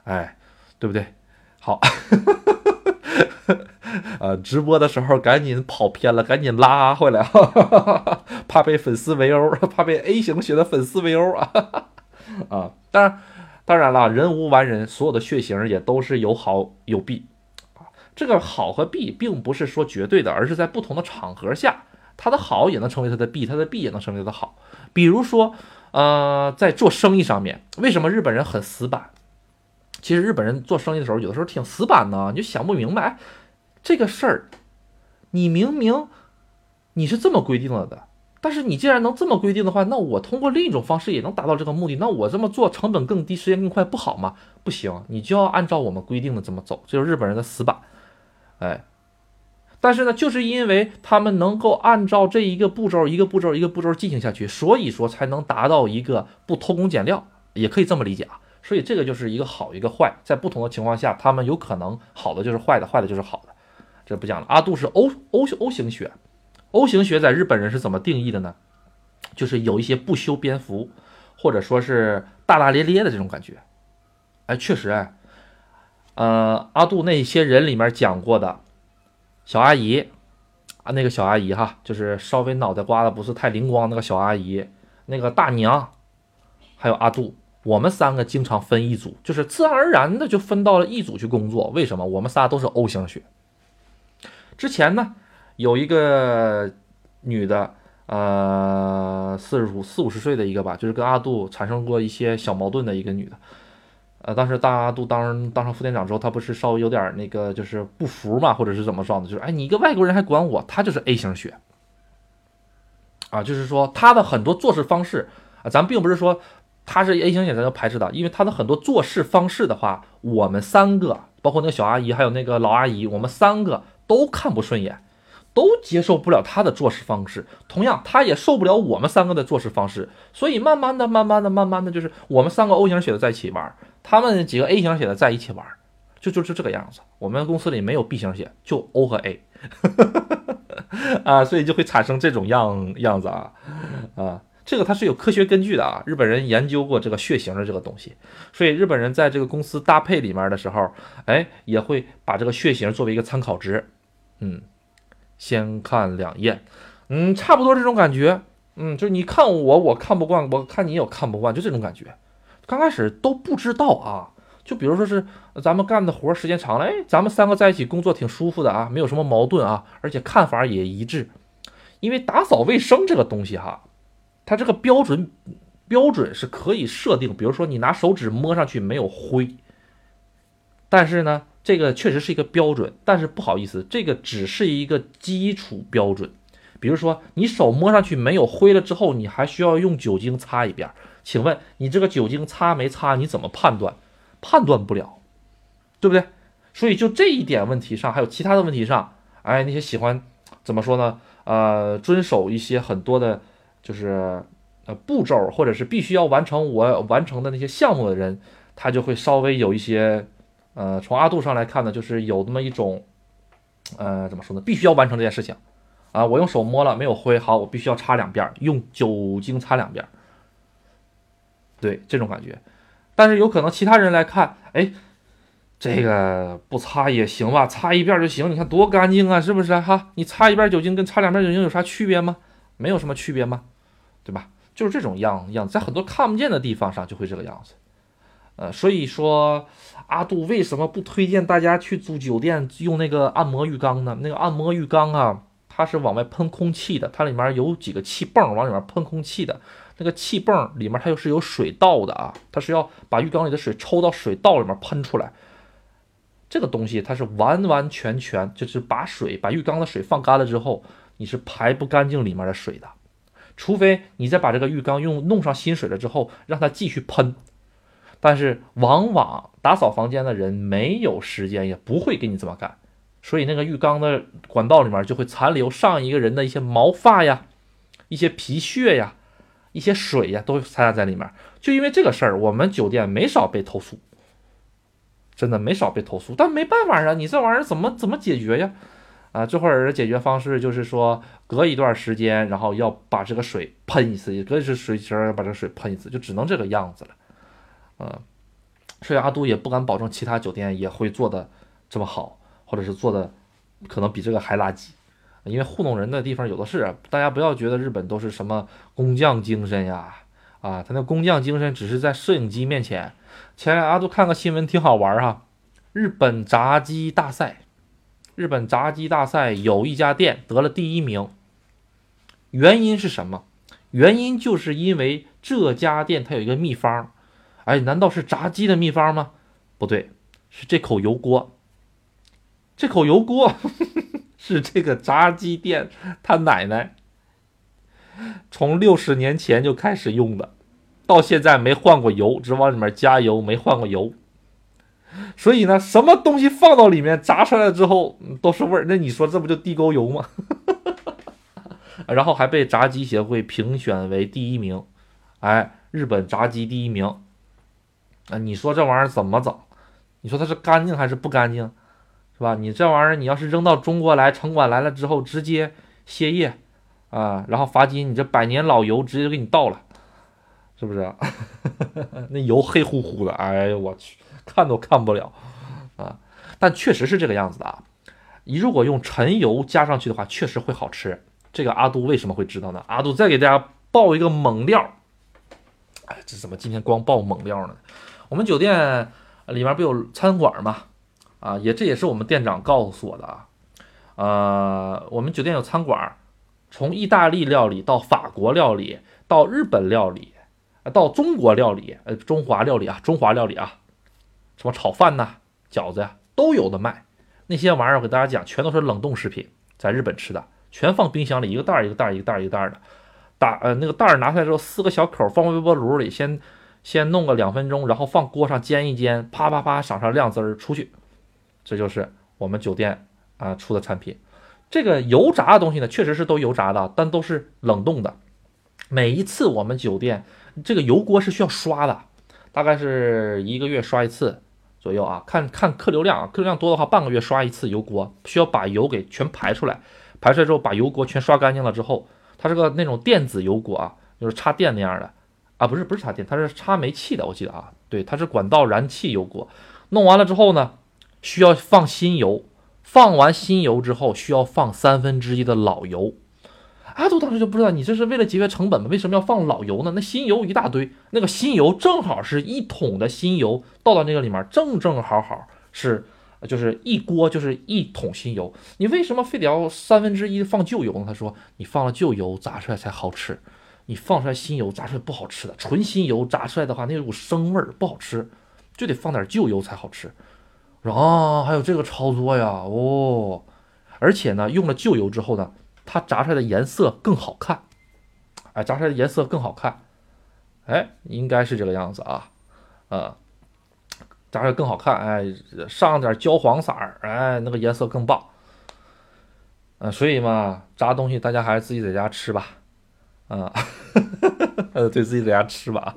哎，对不对？好，[LAUGHS] [LAUGHS] 呃，直播的时候赶紧跑偏了，赶紧拉回来，哈哈哈怕被粉丝围殴，怕被 A 型血的粉丝围殴啊啊！当然，当然了，人无完人，所有的血型也都是有好有弊啊。这个好和弊并不是说绝对的，而是在不同的场合下，它的好也能成为它的弊，它的弊也能成为它的好。比如说，呃，在做生意上面，为什么日本人很死板？其实日本人做生意的时候，有的时候挺死板的，你就想不明白，这个事儿，你明明你是这么规定了的，但是你既然能这么规定的话，那我通过另一种方式也能达到这个目的，那我这么做成本更低，时间更快，不好吗？不行，你就要按照我们规定的这么走，这就是日本人的死板。哎，但是呢，就是因为他们能够按照这一个步骤、一个步骤、一个步骤进行下去，所以说才能达到一个不偷工减料，也可以这么理解啊。所以这个就是一个好一个坏，在不同的情况下，他们有可能好的就是坏的，坏的就是好的。这不讲了。阿杜是 O O O 型血，O 型血在日本人是怎么定义的呢？就是有一些不修边幅，或者说是大大咧咧的这种感觉。哎，确实哎。呃，阿杜那些人里面讲过的小阿姨啊，那个小阿姨哈，就是稍微脑袋瓜子不是太灵光那个小阿姨，那个大娘，还有阿杜，我们三个经常分一组，就是自然而然的就分到了一组去工作。为什么？我们仨都是 O 型血。之前呢，有一个女的，呃，四十五四五十岁的一个吧，就是跟阿杜产生过一些小矛盾的一个女的。呃，当时大阿杜当当上副店长之后，他不是稍微有点那个，就是不服嘛，或者是怎么着的？就是哎，你一个外国人还管我，他就是 A 型血啊，就是说他的很多做事方式啊，咱并不是说他是 A 型血咱就排斥的，因为他的很多做事方式的话，我们三个，包括那个小阿姨，还有那个老阿姨，我们三个都看不顺眼。都接受不了他的做事方式，同样他也受不了我们三个的做事方式，所以慢慢的、慢慢的、慢慢的，就是我们三个 O 型血的在一起玩，他们几个 A 型血的在一起玩，就就就这个样子。我们公司里没有 B 型血，就 O 和 A，[LAUGHS] 啊，所以就会产生这种样样子啊啊，这个它是有科学根据的啊，日本人研究过这个血型的这个东西，所以日本人在这个公司搭配里面的时候，哎，也会把这个血型作为一个参考值，嗯。先看两眼，嗯，差不多这种感觉，嗯，就是你看我，我看不惯，我看你也看不惯，就这种感觉。刚开始都不知道啊，就比如说是咱们干的活时间长了，哎，咱们三个在一起工作挺舒服的啊，没有什么矛盾啊，而且看法也一致。因为打扫卫生这个东西哈，它这个标准标准是可以设定，比如说你拿手指摸上去没有灰，但是呢。这个确实是一个标准，但是不好意思，这个只是一个基础标准。比如说你手摸上去没有灰了之后，你还需要用酒精擦一遍。请问你这个酒精擦没擦？你怎么判断？判断不了，对不对？所以就这一点问题上，还有其他的问题上，哎，那些喜欢怎么说呢？呃，遵守一些很多的，就是呃步骤，或者是必须要完成我完成的那些项目的人，他就会稍微有一些，呃，从阿杜上来看呢，就是有那么一种，呃，怎么说呢？必须要完成这件事情，啊，我用手摸了没有灰，好，我必须要擦两遍，用酒精擦两遍，对，这种感觉。但是有可能其他人来看，哎。这个不擦也行吧，擦一遍就行。你看多干净啊，是不是哈？你擦一遍酒精跟擦两遍酒精有啥区别吗？没有什么区别吗？对吧？就是这种样样子，在很多看不见的地方上就会这个样子。呃，所以说阿杜为什么不推荐大家去住酒店用那个按摩浴缸呢？那个按摩浴缸啊，它是往外喷空气的，它里面有几个气泵往里面喷空气的。那个气泵里面它又是有水道的啊，它是要把浴缸里的水抽到水道里面喷出来。这个东西它是完完全全就是把水把浴缸的水放干了之后，你是排不干净里面的水的，除非你再把这个浴缸用弄上新水了之后，让它继续喷。但是往往打扫房间的人没有时间，也不会给你这么干，所以那个浴缸的管道里面就会残留上一个人的一些毛发呀、一些皮屑呀、一些水呀，都掺杂在里面。就因为这个事儿，我们酒店没少被投诉。真的没少被投诉，但没办法啊，你这玩意儿怎么怎么解决呀？啊，这会儿的解决方式就是说，隔一段时间，然后要把这个水喷一次，隔一次水池把这个水喷一次，就只能这个样子了。嗯，所以阿杜也不敢保证其他酒店也会做的这么好，或者是做的可能比这个还垃圾，因为糊弄人的地方有的是。大家不要觉得日本都是什么工匠精神呀，啊，他那工匠精神只是在摄影机面前。前两阿杜看个新闻挺好玩哈，日本炸鸡大赛，日本炸鸡大赛有一家店得了第一名，原因是什么？原因就是因为这家店它有一个秘方，哎，难道是炸鸡的秘方吗？不对，是这口油锅，这口油锅是这个炸鸡店他奶奶从六十年前就开始用的。到现在没换过油，只往里面加油，没换过油。[LAUGHS] 所以呢，什么东西放到里面炸出来之后都是味儿。那你说这不就地沟油吗？[LAUGHS] 然后还被炸鸡协会评选为第一名，哎，日本炸鸡第一名。啊，你说这玩意儿怎么整？你说它是干净还是不干净，是吧？你这玩意儿你要是扔到中国来，城管来了之后直接歇业啊，然后罚金，你这百年老油直接给你倒了。是不是？[LAUGHS] 那油黑乎乎的，哎呦我去，看都看不了啊！但确实是这个样子的啊。你如果用陈油加上去的话，确实会好吃。这个阿杜为什么会知道呢？阿杜再给大家爆一个猛料。哎，这怎么今天光爆猛料呢？我们酒店里面不有餐馆吗？啊，也这也是我们店长告诉我的啊。呃，我们酒店有餐馆，从意大利料理到法国料理到日本料理。到中国料理，呃，中华料理啊，中华料理啊，什么炒饭呐、饺子呀，都有的卖。那些玩意儿，我给大家讲，全都是冷冻食品，在日本吃的，全放冰箱里，一个袋儿一个袋儿一个袋儿一个袋儿的。打呃，那个袋儿拿出来之后，撕个小口放微波炉里，先先弄个两分钟，然后放锅上煎一煎，啪啪啪撒上亮汁儿出去。这就是我们酒店啊出的产品。这个油炸的东西呢，确实是都油炸的，但都是冷冻的。每一次我们酒店。这个油锅是需要刷的，大概是一个月刷一次左右啊，看看客流量啊，客流量多的话，半个月刷一次油锅，需要把油给全排出来，排出来之后把油锅全刷干净了之后，它是个那种电子油锅啊，就是插电那样的。啊，不是不是插电，它是插煤气的，我记得啊，对，它是管道燃气油锅，弄完了之后呢，需要放新油，放完新油之后需要放三分之一的老油。阿杜当时就不知道你这是为了节约成本吗？为什么要放老油呢？那新油一大堆，那个新油正好是一桶的新油倒到那个里面，正正好好是，就是一锅就是一桶新油。你为什么非得要三分之一放旧油呢？他说你放了旧油炸出来才好吃，你放出来新油炸出来不好吃的，纯新油炸出来的话那股生味儿不好吃，就得放点旧油才好吃。啊，还有这个操作呀，哦，而且呢用了旧油之后呢。它炸出来的颜色更好看，哎，炸出来的颜色更好看，哎，应该是这个样子啊，呃，炸出来更好看，哎，上点焦黄色儿，哎，那个颜色更棒，嗯，所以嘛，炸东西大家还是自己在家吃吧，啊，[LAUGHS] 呃，对自己在家吃吧，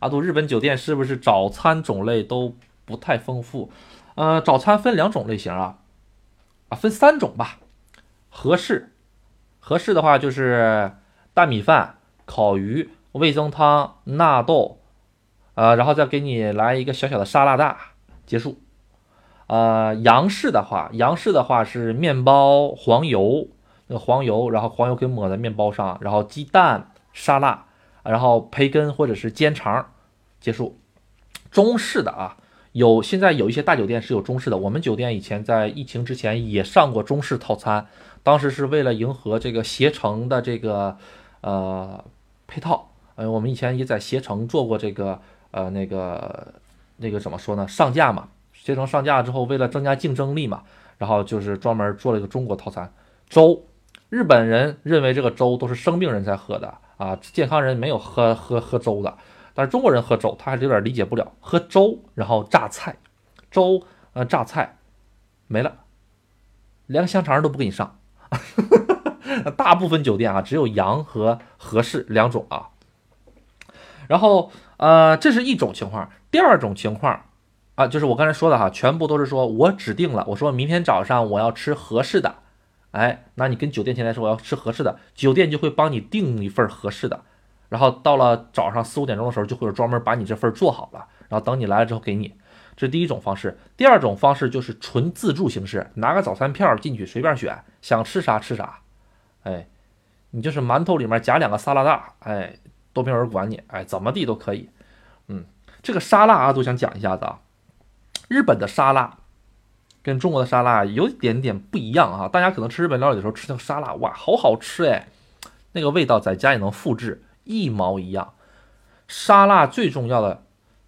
阿 [LAUGHS] 杜，日本酒店是不是早餐种类都不太丰富？呃，早餐分两种类型啊，啊，分三种吧。合适，合适的话就是大米饭、烤鱼、味增汤、纳豆，呃，然后再给你来一个小小的沙拉大，结束。呃，洋式的话，洋式的话是面包、黄油，那个黄油，然后黄油给抹在面包上，然后鸡蛋、沙拉，然后培根或者是煎肠，结束。中式的啊。有现在有一些大酒店是有中式的，我们酒店以前在疫情之前也上过中式套餐，当时是为了迎合这个携程的这个呃配套，呃，我们以前也在携程做过这个呃那个那个怎么说呢？上架嘛，携程上架之后，为了增加竞争力嘛，然后就是专门做了一个中国套餐粥。日本人认为这个粥都是生病人才喝的啊，健康人没有喝喝喝粥的。但是中国人喝粥，他还是有点理解不了。喝粥，然后榨菜，粥呃榨菜没了，连个香肠都不给你上。[LAUGHS] 大部分酒店啊，只有洋和和式两种啊。然后呃，这是一种情况。第二种情况啊，就是我刚才说的哈，全部都是说我指定了，我说明天早上我要吃合适的，哎，那你跟酒店前台说我要吃合适的，酒店就会帮你订一份合适的。然后到了早上四五点钟的时候，就会有专门把你这份做好了，然后等你来了之后给你。这第一种方式。第二种方式就是纯自助形式，拿个早餐票进去随便选，想吃啥吃啥。哎，你就是馒头里面夹两个沙拉大，哎，都没有人管你，哎，怎么地都可以。嗯，这个沙拉啊，都想讲一下子啊。日本的沙拉跟中国的沙拉有一点点不一样啊。大家可能吃日本料理的时候吃那个沙拉，哇，好好吃哎，那个味道在家也能复制。一毛一样，沙拉最重要的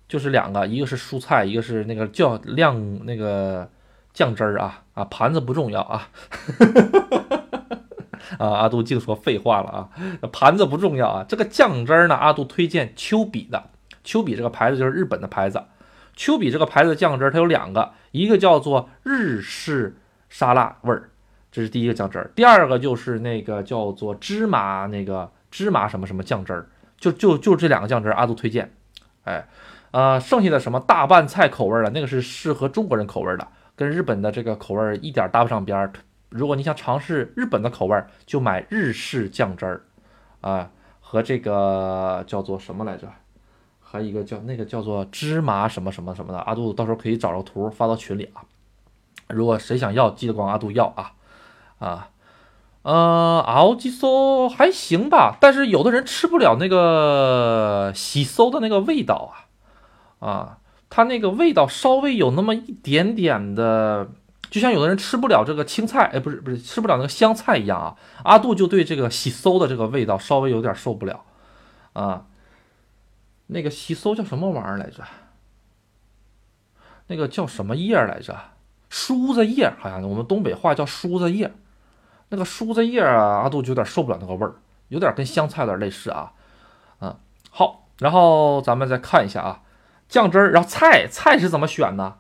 就是两个，一个是蔬菜，一个是那个叫亮那个酱汁儿啊啊，盘子不重要啊，[LAUGHS] 啊阿杜净说废话了啊，盘子不重要啊，这个酱汁儿呢，阿杜推荐丘比的，丘比这个牌子就是日本的牌子，丘比这个牌子的酱汁儿它有两个，一个叫做日式沙拉味儿，这是第一个酱汁儿，第二个就是那个叫做芝麻那个。芝麻什么什么酱汁儿，就就就这两个酱汁儿，阿杜推荐。哎，呃，剩下的什么大拌菜口味的，那个是适合中国人口味的，跟日本的这个口味一点搭不上边儿。如果你想尝试日本的口味，就买日式酱汁儿啊，和这个叫做什么来着？还有一个叫那个叫做芝麻什么什么什么的，阿杜到时候可以找着图发到群里啊。如果谁想要，记得管阿杜要啊啊。呃，熬鸡搜还行吧，但是有的人吃不了那个洗搜的那个味道啊，啊，它那个味道稍微有那么一点点的，就像有的人吃不了这个青菜，哎，不是不是吃不了那个香菜一样啊。阿杜就对这个喜搜的这个味道稍微有点受不了啊。那个喜搜叫什么玩意儿来着？那个叫什么叶来着？梳子叶，好像我们东北话叫梳子叶。那个梳子叶啊，阿杜就有点受不了那个味儿，有点跟香菜有点类似啊。嗯，好，然后咱们再看一下啊，酱汁儿，然后菜菜是怎么选呢？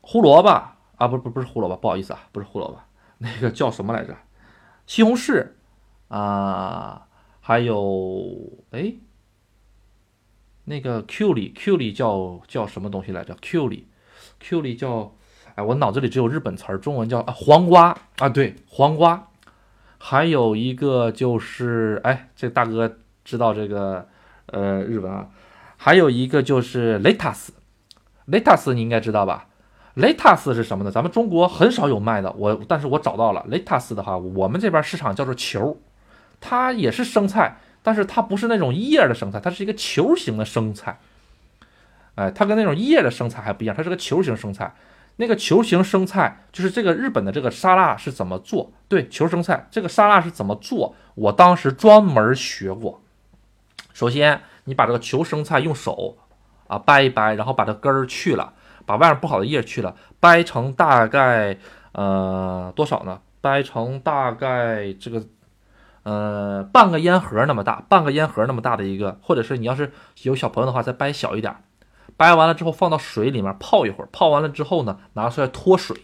胡萝卜啊，不不不是胡萝卜，不好意思啊，不是胡萝卜，[LAUGHS] 那个叫什么来着？西红柿啊，还有哎，那个 Q 里 Q 里叫叫什么东西来着？Q 里 Q 里叫。哎，我脑子里只有日本词儿，中文叫啊黄瓜啊，对黄瓜，还有一个就是哎，这大哥知道这个呃日文啊，还有一个就是 lettuce，lettuce 你应该知道吧？lettuce 是什么呢？咱们中国很少有卖的，我但是我找到了 lettuce 的话，我们这边市场叫做球，它也是生菜，但是它不是那种叶的生菜，它是一个球形的生菜。哎，它跟那种叶的生菜还不一样，它是个球形生菜。那个球形生菜就是这个日本的这个沙拉是怎么做？对，球生菜这个沙拉是怎么做？我当时专门学过。首先，你把这个球生菜用手啊掰一掰，然后把这根儿去了，把外面不好的叶去了，掰成大概呃多少呢？掰成大概这个呃半个烟盒那么大，半个烟盒那么大的一个，或者是你要是有小朋友的话，再掰小一点。掰完了之后放到水里面泡一会儿，泡完了之后呢，拿出来脱水。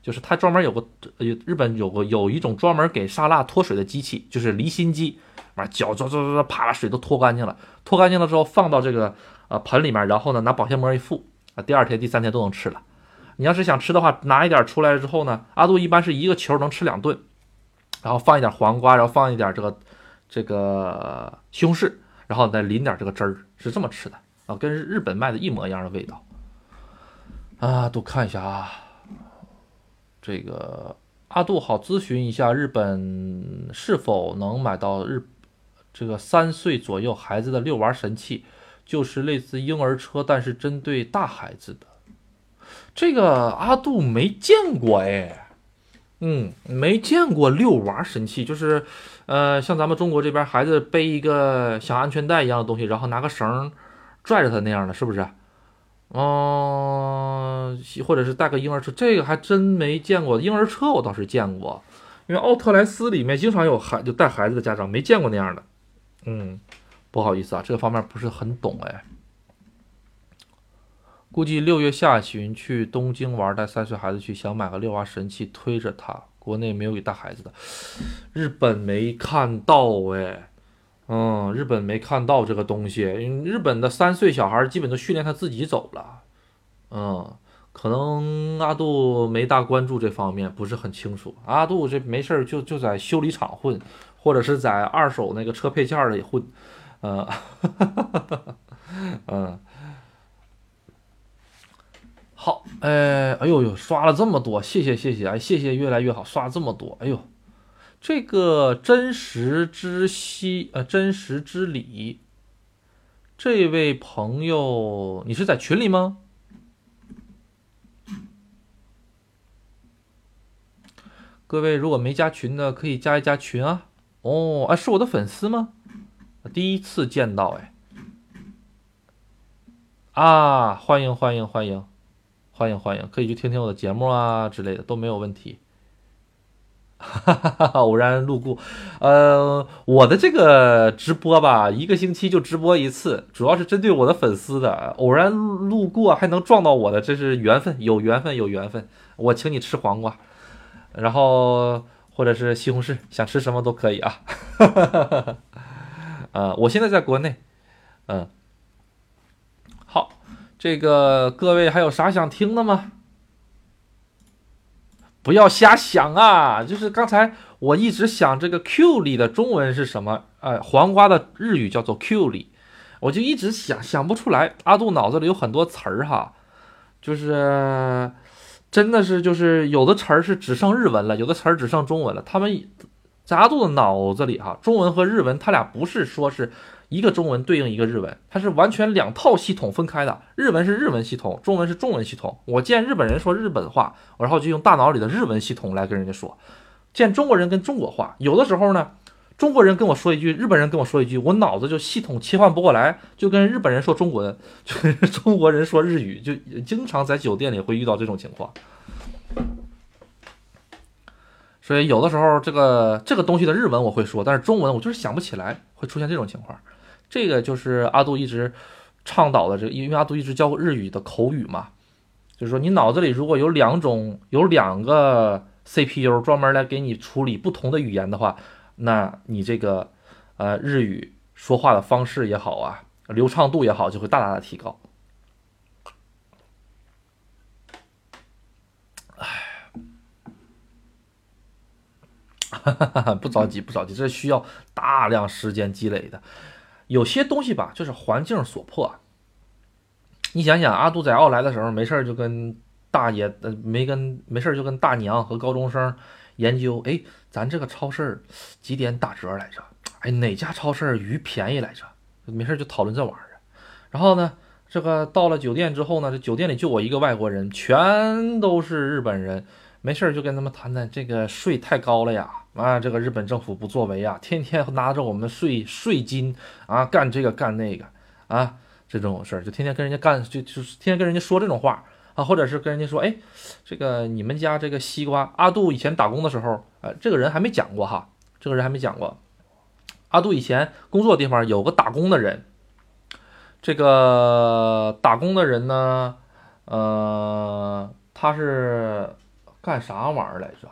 就是它专门有个日本有个有一种专门给沙拉脱水的机器，就是离心机，完搅搅搅搅，啪把水都拖干净了。拖干净了之后放到这个呃盆里面，然后呢拿保鲜膜一覆啊，第二天第三天都能吃了。你要是想吃的话，拿一点出来之后呢，阿杜一般是一个球能吃两顿，然后放一点黄瓜，然后放一点这个这个西红柿，然后再淋点这个汁儿，是这么吃的啊，跟日本卖的一模一样的味道啊。都看一下啊。这个阿杜好咨询一下，日本是否能买到日这个三岁左右孩子的遛娃神器，就是类似婴儿车，但是针对大孩子的。这个阿杜没见过哎，嗯，没见过遛娃神器，就是呃，像咱们中国这边孩子背一个像安全带一样的东西，然后拿个绳拽着他那样的，是不是？嗯，或者是带个婴儿车，这个还真没见过。婴儿车我倒是见过，因为奥特莱斯里面经常有孩就带孩子的家长，没见过那样的。嗯，不好意思啊，这个方面不是很懂哎。估计六月下旬去东京玩，带三岁孩子去，想买个遛娃神器推着他。国内没有给带孩子的，日本没看到哎。嗯，日本没看到这个东西，日本的三岁小孩基本都训练他自己走了。嗯，可能阿杜没大关注这方面，不是很清楚。阿杜这没事儿就就在修理厂混，或者是在二手那个车配件里混。嗯，[LAUGHS] 嗯，好，哎，哎呦呦，刷了这么多，谢谢谢谢，哎，谢谢越来越好，刷这么多，哎呦。这个真实之息，呃，真实之理，这位朋友，你是在群里吗？各位如果没加群的，可以加一加群啊。哦，哎，是我的粉丝吗？第一次见到，哎，啊，欢迎欢迎欢迎欢迎欢迎，可以去听听我的节目啊之类的都没有问题。哈哈哈！偶然路过，呃，我的这个直播吧，一个星期就直播一次，主要是针对我的粉丝的。偶然路过还能撞到我的，这是缘分，有缘分，有缘分。我请你吃黄瓜，然后或者是西红柿，想吃什么都可以啊。哈哈哈哈哈！呃，我现在在国内，嗯，好，这个各位还有啥想听的吗？不要瞎想啊！就是刚才我一直想这个 Q 里的中文是什么？呃，黄瓜的日语叫做 Q 里，我就一直想想不出来。阿杜脑子里有很多词儿哈，就是真的是就是有的词儿是只剩日文了，有的词儿只剩中文了。他们在阿杜的脑子里哈，中文和日文他俩不是说是。一个中文对应一个日文，它是完全两套系统分开的。日文是日文系统，中文是中文系统。我见日本人说日本话，然后就用大脑里的日文系统来跟人家说；见中国人跟中国话，有的时候呢，中国人跟我说一句，日本人跟我说一句，我脑子就系统切换不过来，就跟日本人说中文，就跟中国人说日语，就经常在酒店里会遇到这种情况。所以有的时候这个这个东西的日文我会说，但是中文我就是想不起来，会出现这种情况。这个就是阿杜一直倡导的，这个因为阿杜一直教日语的口语嘛，就是说你脑子里如果有两种有两个 CPU 专门来给你处理不同的语言的话，那你这个呃日语说话的方式也好啊，流畅度也好，就会大大的提高。哎，[LAUGHS] 不着急不着急，这需要大量时间积累的。有些东西吧，就是环境所迫。你想想，阿杜在奥莱的时候，没事就跟大爷，呃，没跟没事就跟大娘和高中生研究，哎，咱这个超市几点打折来着？哎，哪家超市鱼便宜来着？没事就讨论这玩意儿。然后呢，这个到了酒店之后呢，这酒店里就我一个外国人，全都是日本人。没事就跟他们谈谈，这个税太高了呀！啊，这个日本政府不作为啊，天天拿着我们税税金啊，干这个干那个啊，这种事儿就天天跟人家干，就就天天跟人家说这种话啊，或者是跟人家说，哎，这个你们家这个西瓜，阿杜以前打工的时候，呃，这个人还没讲过哈，这个人还没讲过。阿杜以前工作的地方有个打工的人，这个打工的人呢，呃，他是干啥玩意儿来着？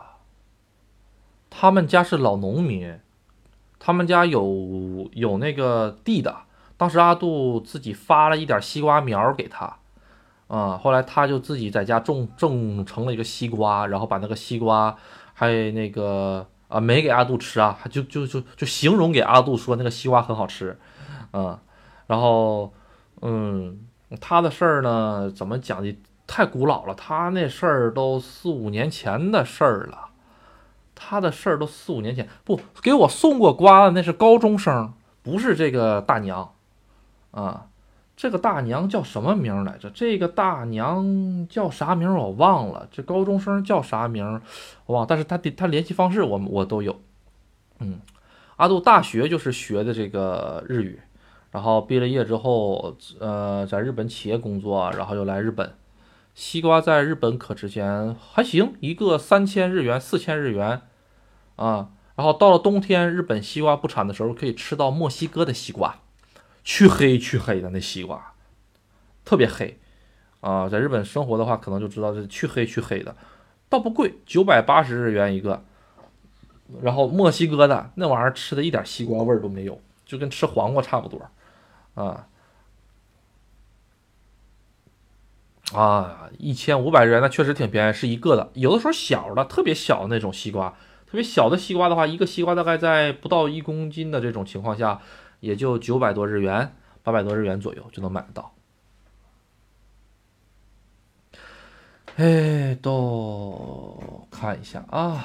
他们家是老农民，他们家有有那个地的。当时阿杜自己发了一点西瓜苗给他，啊，后来他就自己在家种种成了一个西瓜，然后把那个西瓜还有那个啊没给阿杜吃啊，就就就就形容给阿杜说那个西瓜很好吃，嗯，然后嗯，他的事儿呢怎么讲的太古老了，他那事儿都四五年前的事儿了。他的事儿都四五年前，不给我送过瓜的那是高中生，不是这个大娘，啊，这个大娘叫什么名来着？这个大娘叫啥名我忘了，这高中生叫啥名我忘，但是他的他联系方式我我都有，嗯，阿杜大学就是学的这个日语，然后毕了业之后，呃，在日本企业工作，然后又来日本。西瓜在日本可值钱，还行，一个三千日元，四千日元。啊，然后到了冬天，日本西瓜不产的时候，可以吃到墨西哥的西瓜，黢黑黢黑的那西瓜，特别黑啊！在日本生活的话，可能就知道是黢黑黢黑的，倒不贵，九百八十日元一个。然后墨西哥的那玩意儿吃的一点西瓜味儿都没有，就跟吃黄瓜差不多啊啊！一千五百日元那确实挺便宜，是一个的，有的时候小的特别小的那种西瓜。特别小的西瓜的话，一个西瓜大概在不到一公斤的这种情况下，也就九百多日元、八百多日元左右就能买得到。哎，都看一下啊，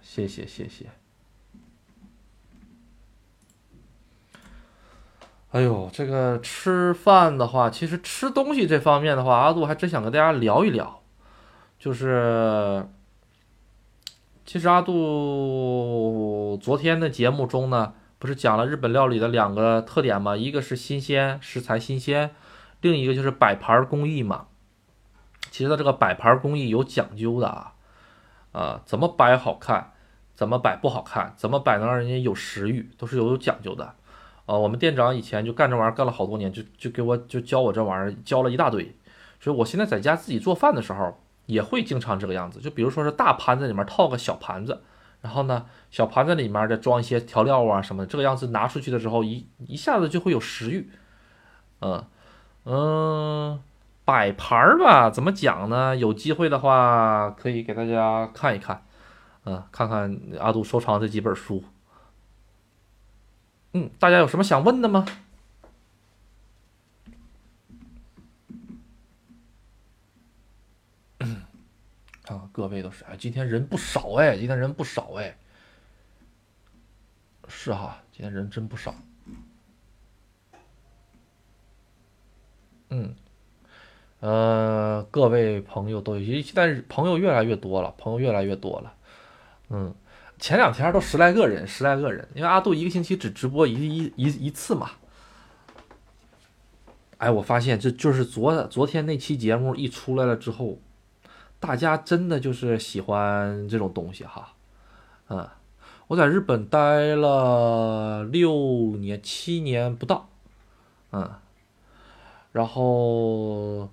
谢谢谢谢。哎呦，这个吃饭的话，其实吃东西这方面的话，阿杜还真想跟大家聊一聊，就是。其实阿杜昨天的节目中呢，不是讲了日本料理的两个特点吗？一个是新鲜食材新鲜，另一个就是摆盘工艺嘛。其实它这个摆盘工艺有讲究的啊，啊，怎么摆好看，怎么摆不好看，怎么摆能让人家有食欲，都是有讲究的。啊，我们店长以前就干这玩意儿干了好多年，就就给我就教我这玩意儿教了一大堆，所以我现在在家自己做饭的时候。也会经常这个样子，就比如说是大盘子里面套个小盘子，然后呢，小盘子里面再装一些调料啊什么的，这个样子拿出去的时候，一一下子就会有食欲。嗯嗯，摆盘儿吧，怎么讲呢？有机会的话可以给大家看一看，嗯，看看阿杜收藏这几本书。嗯，大家有什么想问的吗？各位都是哎，今天人不少哎，今天人不少哎，是哈，今天人真不少。嗯，呃，各位朋友都有，现在朋友越来越多了，朋友越来越多了。嗯，前两天都十来个人，十来个人，因为阿杜一个星期只直播一一一一次嘛。哎，我发现这就是昨昨天那期节目一出来了之后。大家真的就是喜欢这种东西哈，嗯，我在日本待了六年七年不到，嗯，然后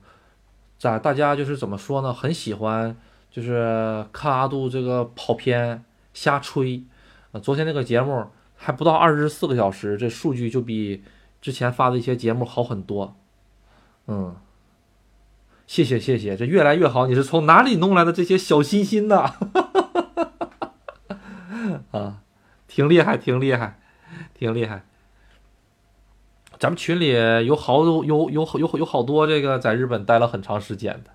在大家就是怎么说呢，很喜欢就是看阿杜这个跑偏瞎吹，啊，昨天那个节目还不到二十四个小时，这数据就比之前发的一些节目好很多，嗯。谢谢谢谢，这越来越好。你是从哪里弄来的这些小心心呢？[LAUGHS] 啊，挺厉害，挺厉害，挺厉害。咱们群里有好多有有有有好多这个在日本待了很长时间的。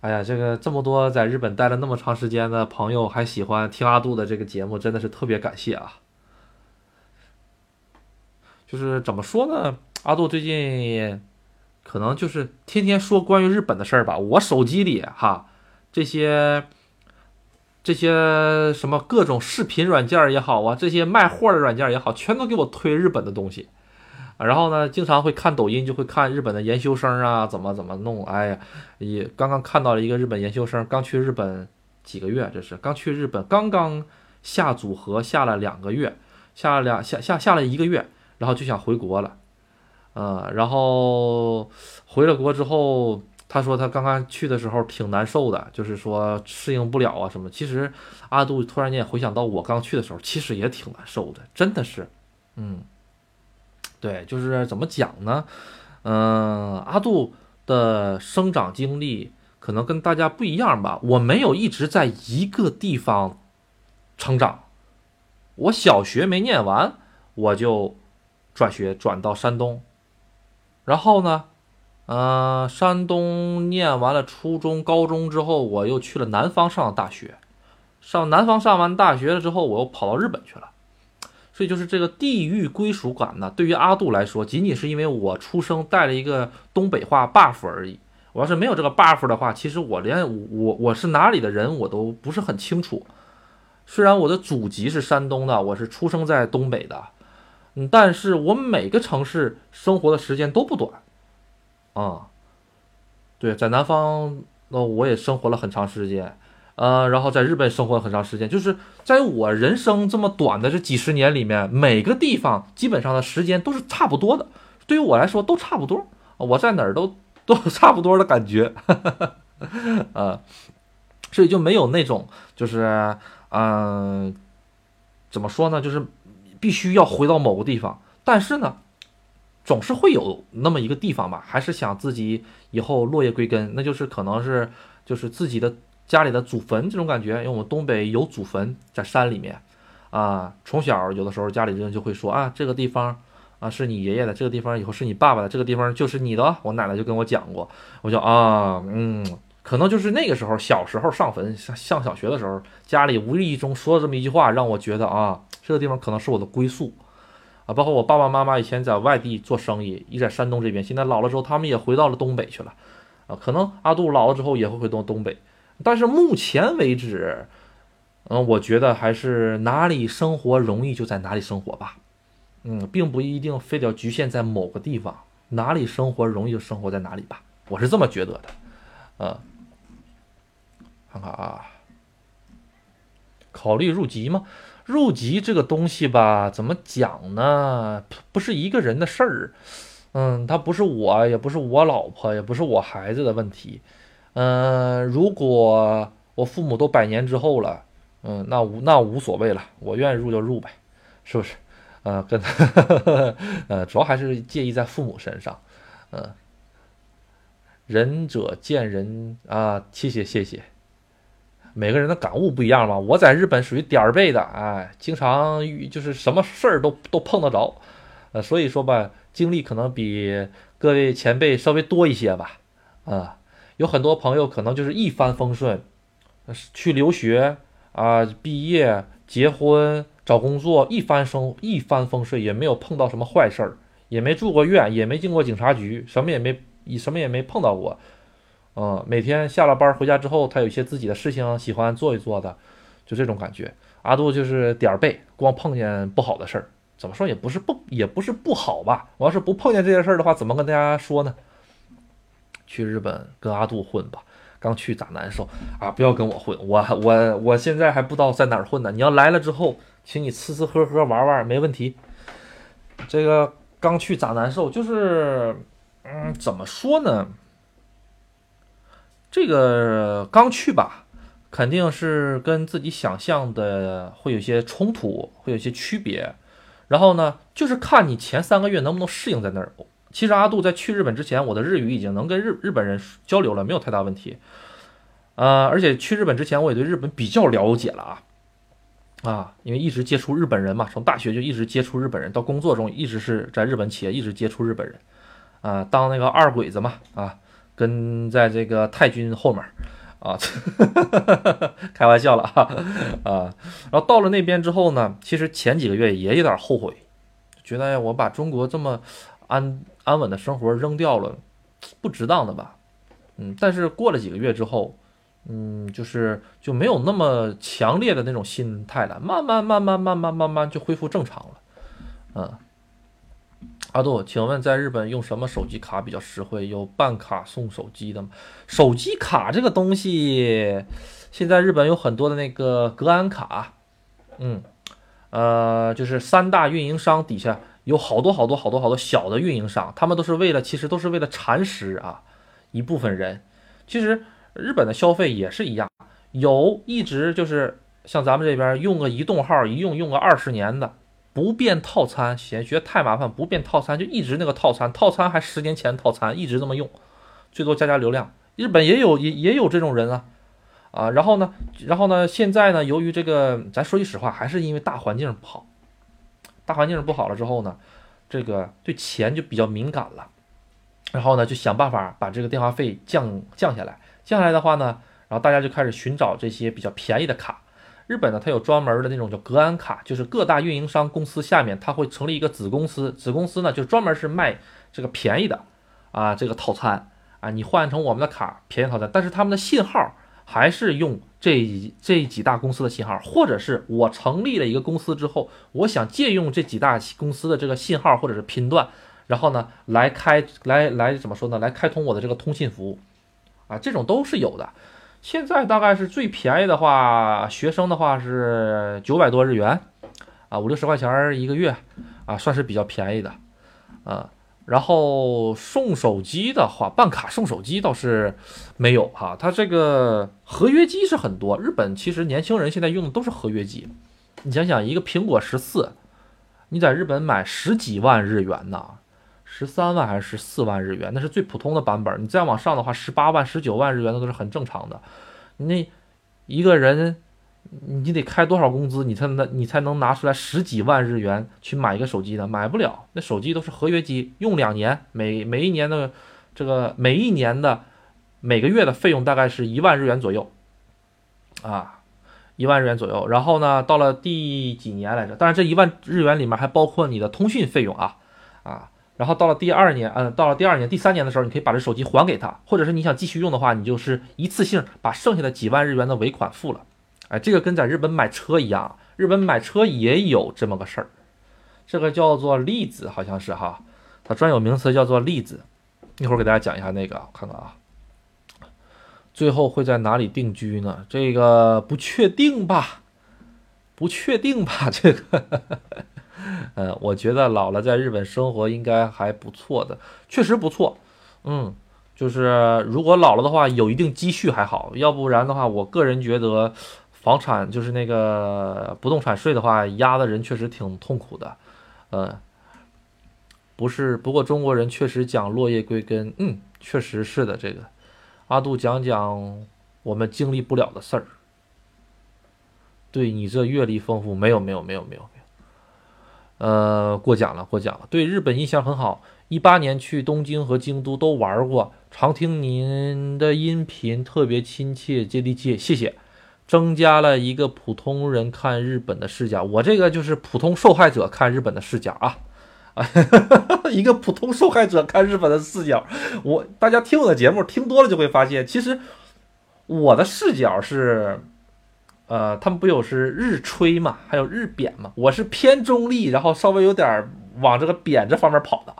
哎呀，这个这么多在日本待了那么长时间的朋友还喜欢听阿杜的这个节目，真的是特别感谢啊。就是怎么说呢？阿杜最近可能就是天天说关于日本的事儿吧。我手机里哈这些这些什么各种视频软件也好啊，这些卖货的软件也好，全都给我推日本的东西然后呢，经常会看抖音，就会看日本的研修生啊，怎么怎么弄。哎呀，也刚刚看到了一个日本研修生，刚去日本几个月，这是刚去日本，刚刚下组合下了两个月，下了两下下下了一个月，然后就想回国了，呃，然后回了国之后，他说他刚刚去的时候挺难受的，就是说适应不了啊什么。其实阿杜突然间回想到我刚去的时候，其实也挺难受的，真的是，嗯。对，就是怎么讲呢？嗯，阿杜的生长经历可能跟大家不一样吧。我没有一直在一个地方成长。我小学没念完，我就转学转到山东。然后呢，呃，山东念完了初中、高中之后，我又去了南方上大学。上南方上完大学了之后，我又跑到日本去了。所以就是这个地域归属感呢，对于阿杜来说，仅仅是因为我出生带了一个东北话 buff 而已。我要是没有这个 buff 的话，其实我连我我是哪里的人我都不是很清楚。虽然我的祖籍是山东的，我是出生在东北的，嗯，但是我每个城市生活的时间都不短，啊，对，在南方，那我也生活了很长时间。呃，然后在日本生活了很长时间，就是在我人生这么短的这几十年里面，每个地方基本上的时间都是差不多的。对于我来说都差不多，我在哪儿都都差不多的感觉，[LAUGHS] 呃，所以就没有那种就是嗯，怎么说呢，就是必须要回到某个地方，但是呢，总是会有那么一个地方吧，还是想自己以后落叶归根，那就是可能是就是自己的。家里的祖坟这种感觉，因为我们东北有祖坟在山里面，啊，从小有的时候家里人就会说啊，这个地方啊是你爷爷的，这个地方以后是你爸爸的，这个地方就是你的。我奶奶就跟我讲过，我就啊，嗯，可能就是那个时候小时候上坟上上小学的时候，家里无意中说了这么一句话，让我觉得啊，这个地方可能是我的归宿，啊，包括我爸爸妈妈以前在外地做生意，一在山东这边，现在老了之后他们也回到了东北去了，啊，可能阿杜老了之后也会回到东北。但是目前为止，嗯，我觉得还是哪里生活容易就在哪里生活吧，嗯，并不一定非得要局限在某个地方，哪里生活容易就生活在哪里吧，我是这么觉得的，嗯，看看啊，考虑入籍吗？入籍这个东西吧，怎么讲呢？不是一个人的事儿，嗯，他不是我，也不是我老婆，也不是我孩子的问题。嗯，如果我父母都百年之后了，嗯，那无那无所谓了，我愿意入就入呗，是不是？呃，跟，[LAUGHS] 呃，主要还是介意在父母身上，嗯，仁者见仁啊，谢谢谢谢，每个人的感悟不一样嘛，我在日本属于点儿背的，哎，经常就是什么事儿都都碰得着，呃，所以说吧，经历可能比各位前辈稍微多一些吧，啊。有很多朋友可能就是一帆风顺，去留学啊，毕业、结婚、找工作，一帆生一帆风顺，也没有碰到什么坏事儿，也没住过院，也没进过警察局，什么也没，什么也没碰到过。嗯，每天下了班回家之后，他有一些自己的事情喜欢做一做的，就这种感觉。阿杜就是点儿背，光碰见不好的事儿，怎么说也不是不也不是不好吧？我要是不碰见这些事儿的话，怎么跟大家说呢？去日本跟阿杜混吧，刚去咋难受啊？不要跟我混，我我我现在还不知道在哪儿混呢。你要来了之后，请你吃吃喝喝玩玩，没问题。这个刚去咋难受？就是，嗯，怎么说呢？这个刚去吧，肯定是跟自己想象的会有些冲突，会有些区别。然后呢，就是看你前三个月能不能适应在那儿。其实阿杜在去日本之前，我的日语已经能跟日日本人交流了，没有太大问题。呃，而且去日本之前，我也对日本比较了解了啊啊，因为一直接触日本人嘛，从大学就一直接触日本人，到工作中一直是在日本企业一直接触日本人啊，当那个二鬼子嘛啊，跟在这个太君后面啊，[LAUGHS] 开玩笑了哈啊，然后到了那边之后呢，其实前几个月也有点后悔，觉得我把中国这么。安安稳的生活扔掉了，不值当的吧？嗯，但是过了几个月之后，嗯，就是就没有那么强烈的那种心态了，慢慢慢慢慢慢慢慢就恢复正常了。嗯，阿杜，请问在日本用什么手机卡比较实惠？有办卡送手机的吗？手机卡这个东西，现在日本有很多的那个格安卡，嗯，呃，就是三大运营商底下有好多好多好多好多小的运营商，他们都是为了，其实都是为了蚕食啊一部分人。其实日本的消费也是一样，有一直就是像咱们这边用个移动号一用用个二十年的。不变套餐嫌觉得太麻烦，不变套餐就一直那个套餐，套餐还十年前套餐一直这么用，最多加加流量。日本也有也也有这种人啊，啊，然后呢，然后呢，现在呢，由于这个，咱说句实话，还是因为大环境不好，大环境不好了之后呢，这个对钱就比较敏感了，然后呢，就想办法把这个电话费降降下来，降下来的话呢，然后大家就开始寻找这些比较便宜的卡。日本呢，它有专门的那种叫格安卡，就是各大运营商公司下面，它会成立一个子公司，子公司呢就专门是卖这个便宜的啊，这个套餐啊，你换成我们的卡便宜套餐，但是他们的信号还是用这一这几大公司的信号，或者是我成立了一个公司之后，我想借用这几大公司的这个信号或者是频段，然后呢来开来来怎么说呢？来开通我的这个通信服务啊，这种都是有的。现在大概是最便宜的话，学生的话是九百多日元，啊五六十块钱一个月，啊算是比较便宜的，啊然后送手机的话，办卡送手机倒是没有哈，它这个合约机是很多，日本其实年轻人现在用的都是合约机，你想想一个苹果十四，你在日本买十几万日元呢。十三万还是十四万日元，那是最普通的版本。你再往上的话，十八万、十九万日元那都是很正常的。那一个人，你得开多少工资，你才能你才能拿出来十几万日元去买一个手机呢？买不了。那手机都是合约机，用两年，每每一年的这个每一年的每个月的费用大概是一万日元左右啊，一万日元左右。然后呢，到了第几年来着？当然，这一万日元里面还包括你的通讯费用啊啊。然后到了第二年，嗯，到了第二年、第三年的时候，你可以把这手机还给他，或者是你想继续用的话，你就是一次性把剩下的几万日元的尾款付了。哎，这个跟在日本买车一样，日本买车也有这么个事儿，这个叫做例子，好像是哈，它专有名词叫做例子。一会儿给大家讲一下那个，我看看啊，最后会在哪里定居呢？这个不确定吧？不确定吧？这个。嗯，我觉得老了在日本生活应该还不错的，确实不错。嗯，就是如果老了的话，有一定积蓄还好，要不然的话，我个人觉得房产就是那个不动产税的话，压的人确实挺痛苦的。嗯，不是，不过中国人确实讲落叶归根。嗯，确实是的。这个阿杜讲讲我们经历不了的事儿。对你这阅历丰富，没有，没有，没有，没有。呃，过奖了，过奖了。对日本印象很好，一八年去东京和京都都玩过，常听您的音频，特别亲切接地气，谢谢。增加了一个普通人看日本的视角，我这个就是普通受害者看日本的视角啊，啊，[LAUGHS] 一个普通受害者看日本的视角。我大家听我的节目听多了就会发现，其实我的视角是。呃，他们不有是日吹嘛，还有日贬嘛？我是偏中立，然后稍微有点往这个贬这方面跑的。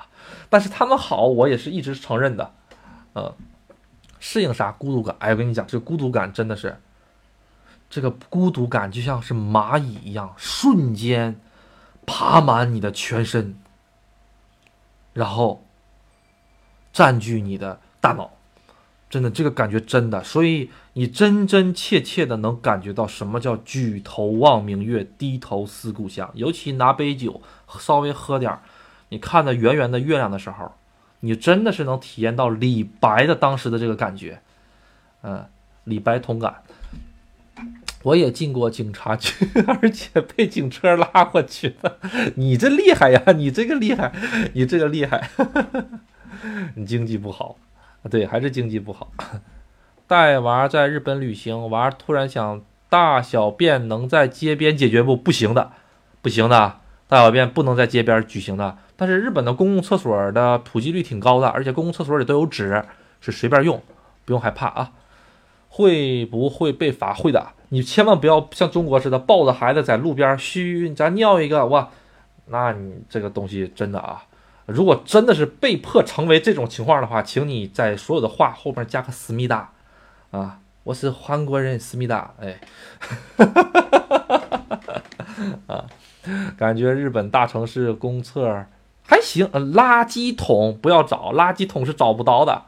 但是他们好，我也是一直承认的。嗯，适应啥孤独感？哎，我跟你讲，这孤独感真的是，这个孤独感就像是蚂蚁一样，瞬间爬满你的全身，然后占据你的大脑。真的，这个感觉真的，所以你真真切切的能感觉到什么叫举头望明月，低头思故乡。尤其拿杯酒稍微喝点儿，你看着圆圆的月亮的时候，你真的是能体验到李白的当时的这个感觉。嗯，李白同感。我也进过警察局，而且被警车拉过去的。你这厉害呀！你这个厉害，你这个厉害。[LAUGHS] 你经济不好。对，还是经济不好。带娃在日本旅行，娃突然想大小便能在街边解决不？不行的，不行的，大小便不能在街边举行的。但是日本的公共厕所的普及率挺高的，而且公共厕所里都有纸，是随便用，不用害怕啊。会不会被罚？会的，你千万不要像中国似的抱着孩子在路边嘘，咱尿一个哇，那你这个东西真的啊，如果真的是被迫成为这种情况的话，请你在所有的话后边加个思密达啊，我是韩国人，思密达，哎，[LAUGHS] 啊，感觉日本大城市公厕还行，垃圾桶不要找，垃圾桶是找不到的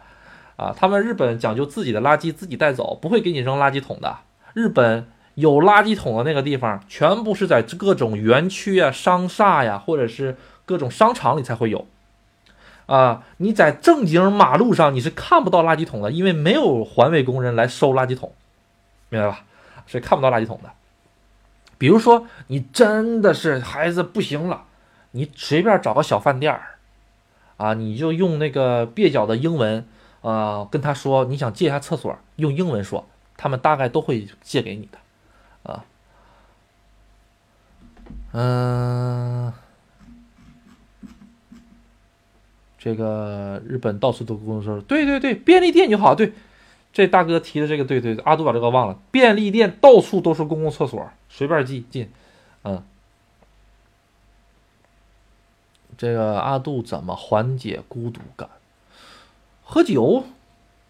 啊。他们日本讲究自己的垃圾自己带走，不会给你扔垃圾桶的。日本有垃圾桶的那个地方，全部是在各种园区啊、商厦呀，或者是。各种商场里才会有，啊，你在正经马路上你是看不到垃圾桶的，因为没有环卫工人来收垃圾桶，明白吧？所以看不到垃圾桶的。比如说，你真的是孩子不行了，你随便找个小饭店儿，啊，你就用那个蹩脚的英文，呃，跟他说你想借一下厕所，用英文说，他们大概都会借给你的，啊，嗯。这个日本到处都公厕，对对对，便利店就好。对，这大哥提的这个，对对，阿杜把这个忘了。便利店到处都是公共厕所，随便进进。嗯，这个阿杜怎么缓解孤独感？喝酒，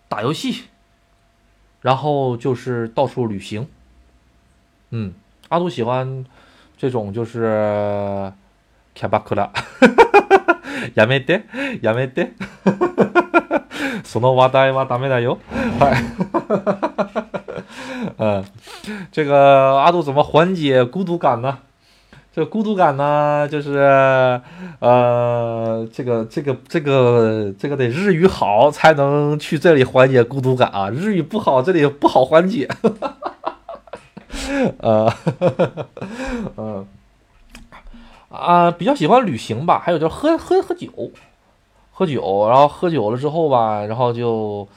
打游戏，然后就是到处旅行。嗯，阿杜喜欢这种就是卡巴克拉。[LAUGHS] やめて、やめて。[LAUGHS] その話題はダメだよ。はい。[LAUGHS] 嗯，这个阿杜怎么缓解孤独感呢？这个孤独感呢，就是呃，这个这个这个这个得日语好才能去这里缓解孤独感啊，日语不好这里不好缓解。[LAUGHS] 呃，嗯。 啊，比较喜欢旅行吧，还有就是喝喝喝酒，喝酒，然后喝酒了之后吧，然后就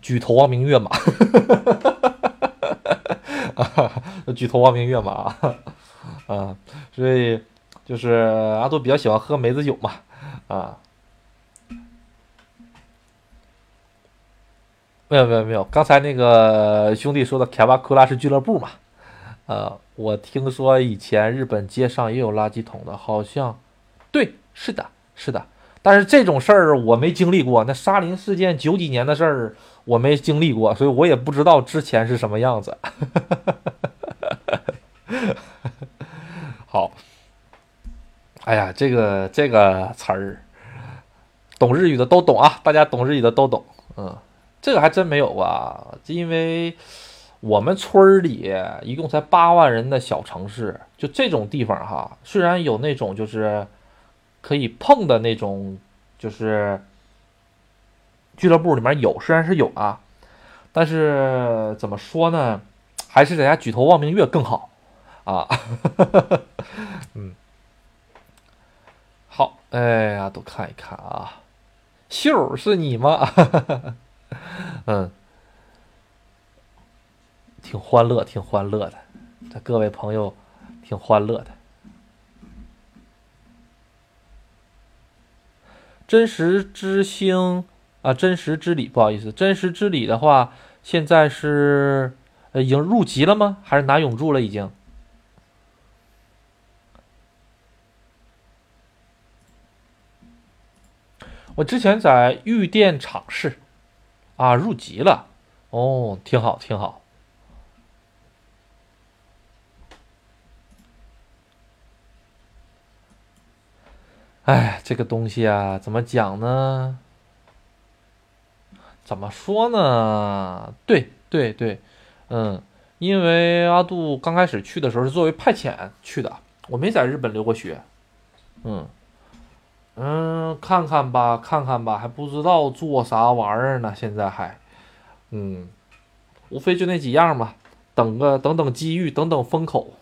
举头望明月嘛，[LAUGHS] 举头望明月嘛，啊，所以就是阿杜比较喜欢喝梅子酒嘛，啊，没有没有没有，刚才那个兄弟说的卡巴库拉是俱乐部嘛，呃。我听说以前日本街上也有垃圾桶的，好像，对，是的，是的。但是这种事儿我没经历过，那沙林事件九几年的事儿我没经历过，所以我也不知道之前是什么样子。[LAUGHS] 好，哎呀，这个这个词儿，懂日语的都懂啊，大家懂日语的都懂。嗯，这个还真没有啊，因为。我们村里一共才八万人的小城市，就这种地方哈，虽然有那种就是可以碰的那种，就是俱乐部里面有，虽然是有啊，但是怎么说呢，还是在家举头望明月更好啊。[LAUGHS] 嗯，好，哎呀，都看一看啊，秀是你吗？[LAUGHS] 嗯。挺欢乐，挺欢乐的，这各位朋友挺欢乐的。真实之星啊，真实之礼，不好意思，真实之礼的话，现在是呃已经入籍了吗？还是拿永驻了已经？我之前在玉电厂试啊，入籍了，哦，挺好，挺好。哎，这个东西啊，怎么讲呢？怎么说呢？对对对，嗯，因为阿杜刚开始去的时候是作为派遣去的，我没在日本留过学，嗯嗯，看看吧，看看吧，还不知道做啥玩意儿呢，现在还，嗯，无非就那几样吧，等个等等机遇，等等风口，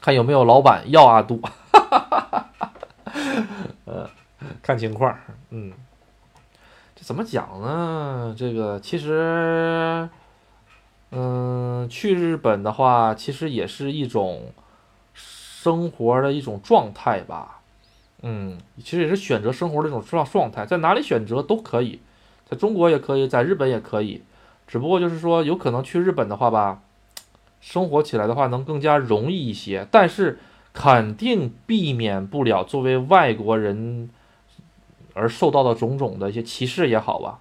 看有没有老板要阿杜。[LAUGHS] 呃，看情况，嗯，这怎么讲呢？这个其实，嗯，去日本的话，其实也是一种生活的一种状态吧。嗯，其实也是选择生活的一种状状态，在哪里选择都可以，在中国也可以，在日本也可以。只不过就是说，有可能去日本的话吧，生活起来的话能更加容易一些，但是。肯定避免不了作为外国人而受到的种种的一些歧视也好吧，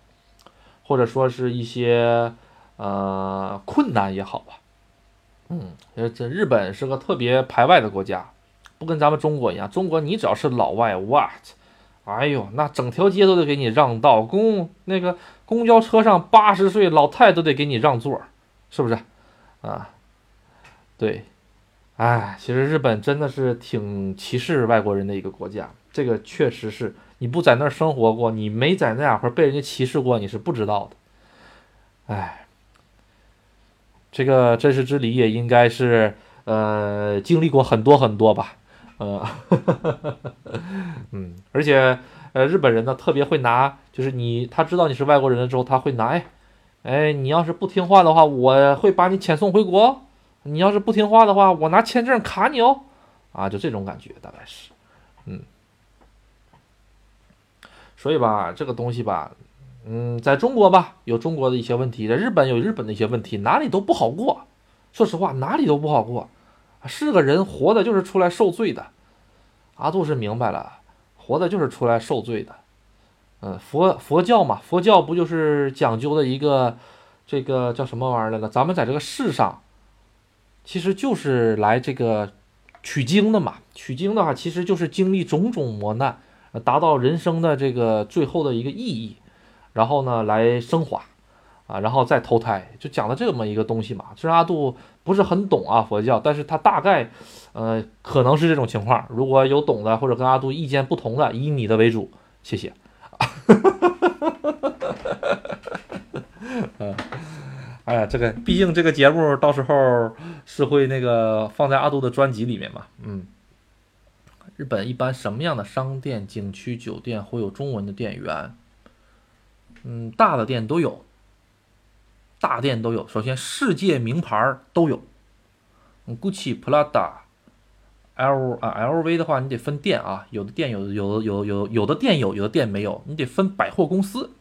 或者说是一些呃困难也好吧，嗯，这日本是个特别排外的国家，不跟咱们中国一样，中国你只要是老外，what，哎呦，那整条街都得给你让道，公那个公交车上八十岁老太都得给你让座，是不是？啊，对。哎，其实日本真的是挺歧视外国人的一个国家，这个确实是你不在那儿生活过，你没在那样会儿被人家歧视过，你是不知道的。哎，这个真实之理也应该是呃经历过很多很多吧，呃，[LAUGHS] 嗯，而且呃日本人呢特别会拿，就是你他知道你是外国人了之后，他会拿，哎，哎，你要是不听话的话，我会把你遣送回国。你要是不听话的话，我拿签证卡你哦，啊，就这种感觉大概是，嗯，所以吧，这个东西吧，嗯，在中国吧有中国的一些问题，在日本有日本的一些问题，哪里都不好过。说实话，哪里都不好过。是个人活的就是出来受罪的。阿杜是明白了，活的就是出来受罪的。嗯，佛佛教嘛，佛教不就是讲究的一个这个叫什么玩意儿来着？咱们在这个世上。其实就是来这个取经的嘛，取经的话，其实就是经历种种磨难，达到人生的这个最后的一个意义，然后呢来升华，啊，然后再投胎，就讲了这么一个东西嘛。虽然阿杜不是很懂啊佛教，但是他大概，呃，可能是这种情况。如果有懂的或者跟阿杜意见不同的，以你的为主，谢谢。嗯。[LAUGHS] 哎呀，这个毕竟这个节目到时候是会那个放在阿杜的专辑里面嘛，嗯。日本一般什么样的商店、景区、酒店会有中文的店员？嗯，大的店都有，大店都有。首先，世界名牌儿都有，Gucci、Prada、L 啊 LV 的话，你得分店啊，有的店有，有有有有的店有，有的店没有，你得分百货公司。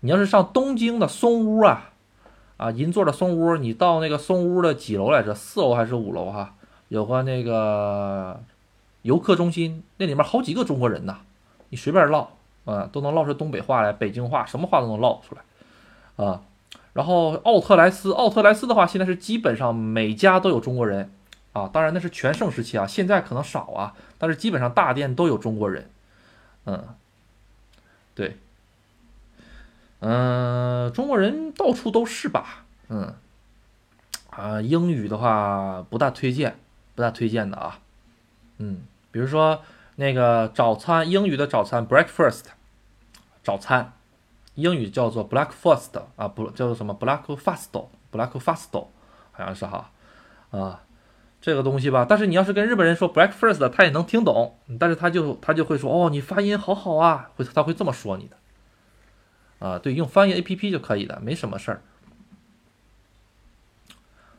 你要是上东京的松屋啊。啊，银座的松屋，你到那个松屋的几楼来着？四楼还是五楼？哈，有个那个游客中心，那里面好几个中国人呢。你随便唠，啊，都能唠出东北话来，北京话，什么话都能唠出来，啊。然后奥特莱斯，奥特莱斯的话，现在是基本上每家都有中国人，啊，当然那是全盛时期啊，现在可能少啊，但是基本上大店都有中国人，嗯，对。嗯，中国人到处都是吧？嗯，啊，英语的话不大推荐，不大推荐的啊。嗯，比如说那个早餐，英语的早餐 breakfast，早餐，英语叫做 breakfast 啊，不叫做什么 breakfast，breakfast 好像是哈，啊，这个东西吧。但是你要是跟日本人说 breakfast，他也能听懂，但是他就他就会说哦，你发音好好啊，会他会这么说你的。啊，对，用翻译 A P P 就可以的，没什么事儿。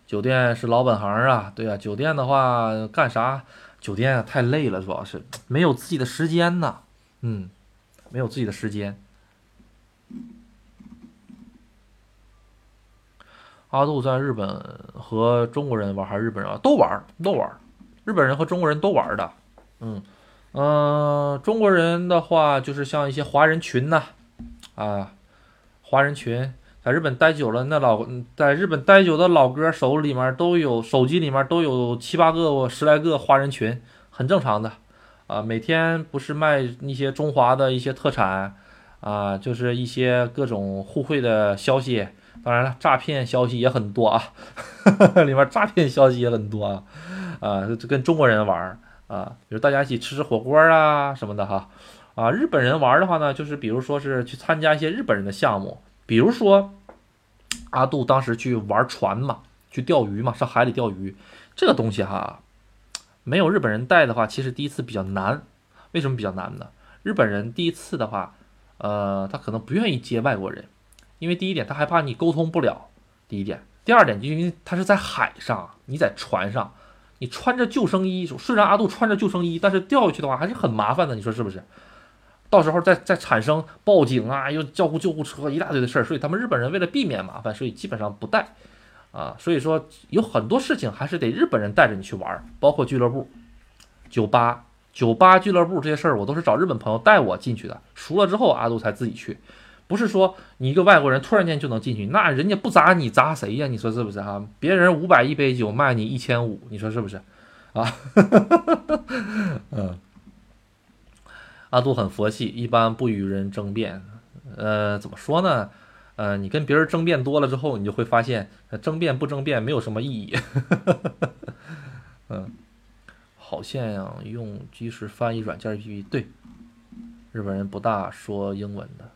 酒店是老本行啊，对啊，酒店的话干啥？酒店啊太累了，主要是没有自己的时间呢。嗯，没有自己的时间。阿杜在日本和中国人玩还是日本人都玩都玩，日本人和中国人都玩的。嗯嗯，中国人的话就是像一些华人群呐。啊华人群在日本待久了，那老在日本待久的老哥手里面都有手机里面都有七八个、十来个华人群，很正常的。啊，每天不是卖一些中华的一些特产啊，就是一些各种互惠的消息。当然了，诈骗消息也很多啊，[LAUGHS] 里面诈骗消息也很多啊。啊，跟中国人玩啊，比如大家一起吃吃火锅啊什么的哈。啊日本人玩的话呢，就是比如说是去参加一些日本人的项目，比如说阿杜当时去玩船嘛，去钓鱼嘛，上海里钓鱼，这个东西哈，没有日本人带的话，其实第一次比较难。为什么比较难呢？日本人第一次的话，呃，他可能不愿意接外国人，因为第一点他害怕你沟通不了，第一点，第二点就因为他是在海上，你在船上，你穿着救生衣，虽然阿杜穿着救生衣，但是掉下去的话还是很麻烦的，你说是不是？到时候再再产生报警啊，又叫呼救护车一大堆的事儿，所以他们日本人为了避免麻烦，所以基本上不带，啊，所以说有很多事情还是得日本人带着你去玩，包括俱乐部、酒吧酒吧、俱乐部这些事儿，我都是找日本朋友带我进去的。熟了之后，阿杜才自己去。不是说你一个外国人突然间就能进去，那人家不砸你砸谁呀？你说是不是哈？别人五百一杯酒卖你一千五，你说是不是？啊，嗯，[LAUGHS] 阿杜很佛系，一般不与人争辩。呃，怎么说呢？呃，你跟别人争辩多了之后，你就会发现，争辩不争辩没有什么意义。[LAUGHS] 嗯，好像用即时翻译软件 APP，对，日本人不大说英文的。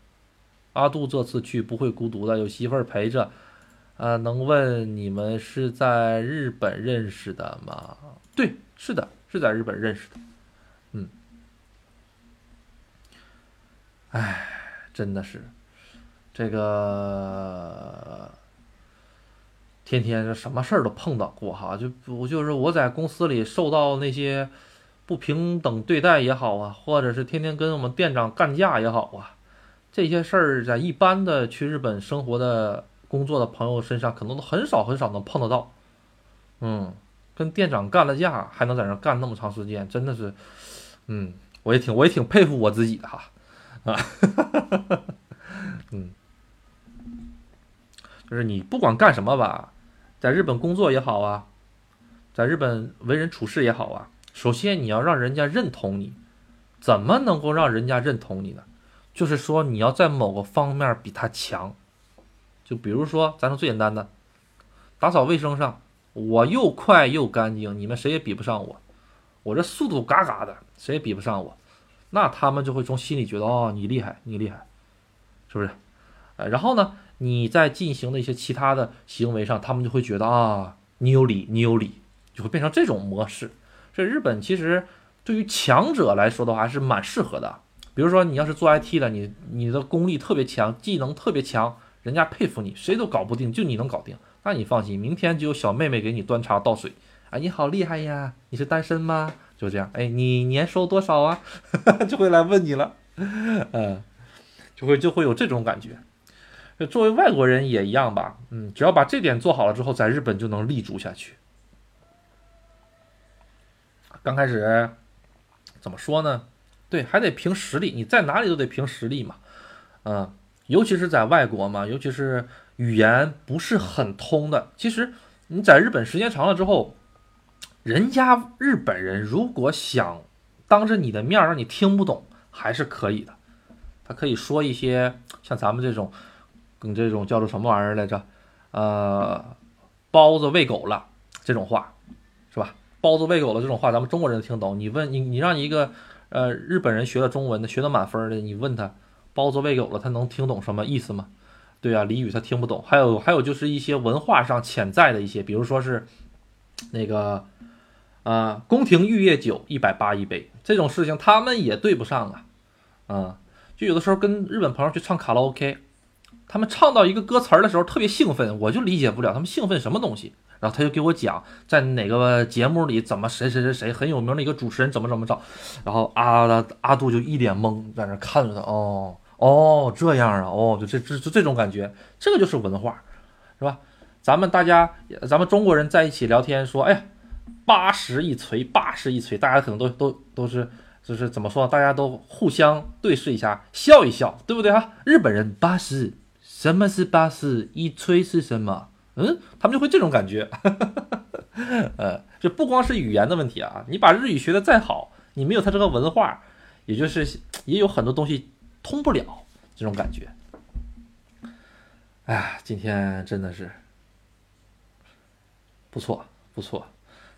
阿杜这次去不会孤独的，有媳妇儿陪着。啊，能问你们是在日本认识的吗？对，是的，是在日本认识的。哎，真的是，这个天天这什么事儿都碰到过哈，就不就是我在公司里受到那些不平等对待也好啊，或者是天天跟我们店长干架也好啊。这些事儿在一般的去日本生活的工作的朋友身上，可能都很少很少能碰得到。嗯，跟店长干了架，还能在那干那么长时间，真的是，嗯，我也挺我也挺佩服我自己的哈，啊，嗯，就是你不管干什么吧，在日本工作也好啊，在日本为人处事也好啊，首先你要让人家认同你，怎么能够让人家认同你呢？就是说，你要在某个方面比他强，就比如说，咱说最简单的，打扫卫生上，我又快又干净，你们谁也比不上我，我这速度嘎嘎的，谁也比不上我，那他们就会从心里觉得，哦，你厉害，你厉害，是不是？呃，然后呢，你在进行的一些其他的行为上，他们就会觉得啊，你有理，你有理，就会变成这种模式。这日本其实对于强者来说的话，还是蛮适合的。比如说，你要是做 IT 的，你你的功力特别强，技能特别强，人家佩服你，谁都搞不定，就你能搞定，那你放心，明天就有小妹妹给你端茶倒水。啊，你好厉害呀！你是单身吗？就这样，哎，你年收多少啊？[LAUGHS] 就会来问你了，嗯，就会就会有这种感觉。作为外国人也一样吧，嗯，只要把这点做好了之后，在日本就能立足下去。刚开始怎么说呢？对，还得凭实力，你在哪里都得凭实力嘛，嗯，尤其是在外国嘛，尤其是语言不是很通的。其实你在日本时间长了之后，人家日本人如果想当着你的面让你听不懂，还是可以的。他可以说一些像咱们这种，跟这种叫做什么玩意儿来着？呃，包子喂狗了这种话，是吧？包子喂狗了这种话，咱们中国人听懂。你问你，你让一个。呃，日本人学了中文的，学的满分的，你问他包子喂狗了，他能听懂什么意思吗？对啊，俚语他听不懂。还有还有就是一些文化上潜在的一些，比如说是那个啊，宫廷玉液酒一百八一杯这种事情，他们也对不上啊。啊，就有的时候跟日本朋友去唱卡拉 OK，他们唱到一个歌词儿的时候特别兴奋，我就理解不了他们兴奋什么东西。然后他就给我讲，在哪个节目里怎么谁谁谁谁很有名的一个主持人怎么怎么着，然后阿阿杜就一脸懵，在那看着他，哦哦这样啊，哦就这这就这种感觉，这个就是文化，是吧？咱们大家咱们中国人在一起聊天说，哎呀，八十一锤，八十一锤，大家可能都都都是就是怎么说，大家都互相对视一下，笑一笑，对不对啊？日本人八十，什么是八十一锤是什么？嗯，他们就会这种感觉，[LAUGHS] 呃，就不光是语言的问题啊，你把日语学的再好，你没有他这个文化，也就是也有很多东西通不了这种感觉。哎呀，今天真的是不错不错，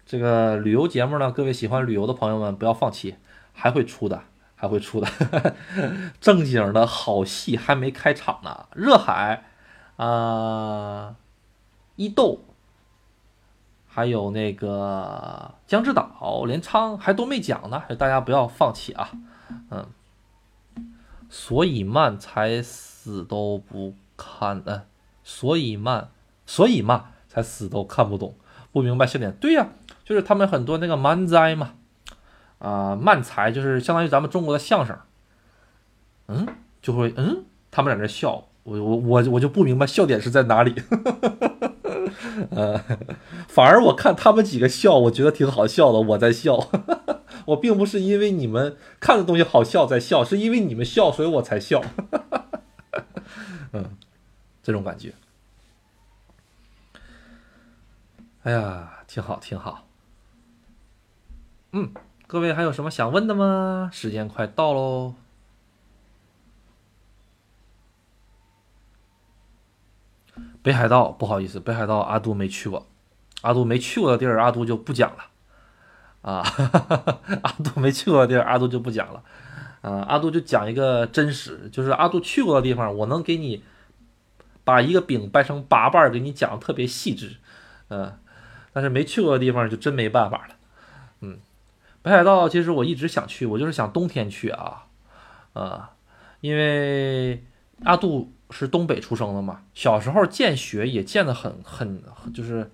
这个旅游节目呢，各位喜欢旅游的朋友们不要放弃，还会出的，还会出的，[LAUGHS] 正经的好戏还没开场呢，热海啊。伊豆，还有那个江之岛、镰仓还都没讲呢，大家不要放弃啊！嗯，所以慢才死都不看，嗯，所以慢，所以慢才死都看不懂，不明白笑点。对呀，就是他们很多那个漫才嘛，啊，漫才就是相当于咱们中国的相声，嗯，就会嗯，他们在那笑，我我我我就不明白笑点是在哪里。[LAUGHS] 呃，反而我看他们几个笑，我觉得挺好笑的。我在笑，[LAUGHS] 我并不是因为你们看的东西好笑在笑，是因为你们笑，所以我才笑。[LAUGHS] 嗯，这种感觉。哎呀，挺好，挺好。嗯，各位还有什么想问的吗？时间快到喽。北海道，不好意思，北海道阿杜没去过，阿杜没去过的地儿，阿杜 [LAUGHS] 就不讲了。啊，阿杜没去过的地儿，阿杜就不讲了。啊，阿杜就讲一个真实，就是阿杜去过的地方，我能给你把一个饼掰成八瓣，给你讲的特别细致。嗯，但是没去过的地方就真没办法了。北海道其实我一直想去，我就是想冬天去啊。啊，因为阿杜。是东北出生的嘛？小时候见雪也见得很很，就是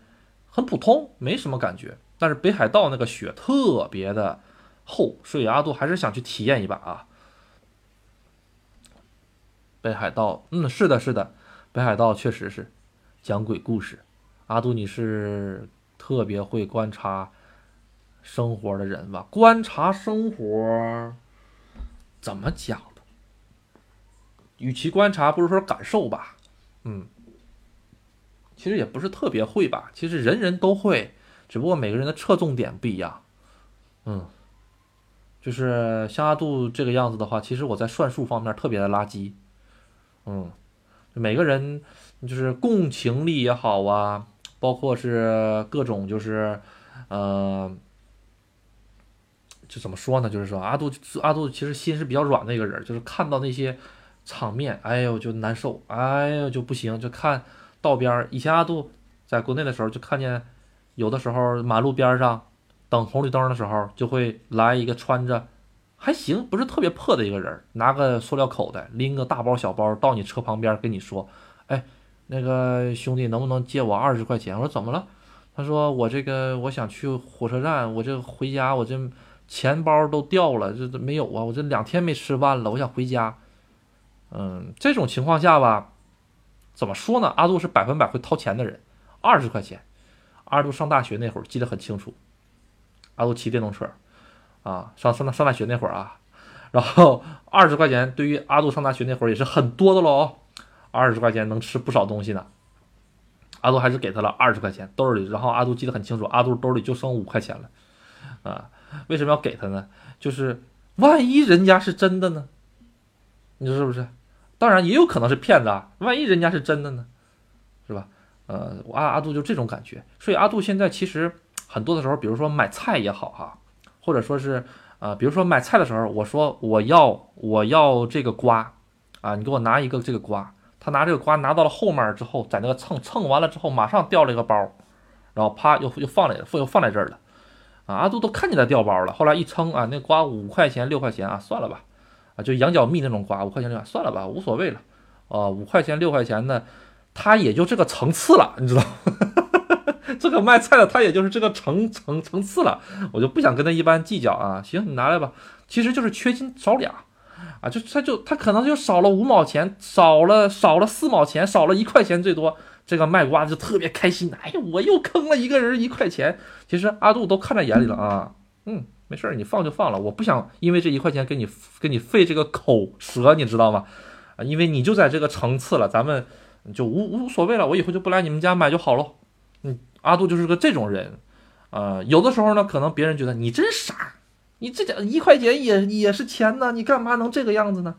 很普通，没什么感觉。但是北海道那个雪特别的厚，所以阿杜还是想去体验一把啊。北海道，嗯，是的，是的，北海道确实是讲鬼故事。阿杜，你是特别会观察生活的人吧？观察生活怎么讲？与其观察，不如说感受吧。嗯，其实也不是特别会吧。其实人人都会，只不过每个人的侧重点不一样。嗯，就是像阿杜这个样子的话，其实我在算术方面特别的垃圾。嗯，每个人就是共情力也好啊，包括是各种就是，呃，就怎么说呢？就是说阿杜阿杜其实心是比较软的一个人，就是看到那些。场面，哎呦就难受，哎呦就不行，就看道边儿。以前阿杜在国内的时候，就看见有的时候马路边上等红绿灯的时候，就会来一个穿着还行，不是特别破的一个人，拿个塑料口袋，拎个大包小包到你车旁边跟你说：“哎，那个兄弟，能不能借我二十块钱？”我说：“怎么了？”他说：“我这个我想去火车站，我这回家我这钱包都掉了，这没有啊，我这两天没吃饭了，我想回家。”嗯，这种情况下吧，怎么说呢？阿杜是百分百会掏钱的人，二十块钱。阿杜上大学那会儿记得很清楚，阿杜骑电动车，啊，上上上大学那会儿啊，然后二十块钱对于阿杜上大学那会儿也是很多的喽，二十块钱能吃不少东西呢。阿杜还是给他了二十块钱兜里，然后阿杜记得很清楚，阿杜兜里就剩五块钱了，啊，[LAUGHS] 为什么要给他呢？就是万一人家是真的呢？你说是不是？当然也有可能是骗子啊，万一人家是真的呢，是吧？呃，阿阿杜就这种感觉，所以阿杜现在其实很多的时候，比如说买菜也好哈，或者说是呃，比如说买菜的时候，我说我要我要这个瓜啊，你给我拿一个这个瓜，他拿这个瓜拿到了后面之后，在那个蹭蹭完了之后，马上掉了一个包，然后啪又又放来又放在这儿了，啊，阿杜都看见他掉包了，后来一称啊，那瓜五块钱六块钱啊，算了吧。啊，就羊角蜜那种瓜，五块钱六，算了吧，无所谓了。啊，五块钱六块钱的，他也就这个层次了，你知道？[LAUGHS] 这个卖菜的他也就是这个层层层次了，我就不想跟他一般计较啊。行，你拿来吧。其实就是缺斤少两啊，就他就他可能就少了五毛钱，少了少了四毛钱，少了一块钱最多。这个卖瓜的就特别开心，哎呀，我又坑了一个人一块钱。其实阿杜都看在眼里了啊，嗯。没事儿，你放就放了，我不想因为这一块钱给你给你费这个口舌，你知道吗？啊，因为你就在这个层次了，咱们就无无所谓了，我以后就不来你们家买就好了。嗯，阿杜就是个这种人，啊，有的时候呢，可能别人觉得你真傻，你这点一块钱也也是钱呢，你干嘛能这个样子呢？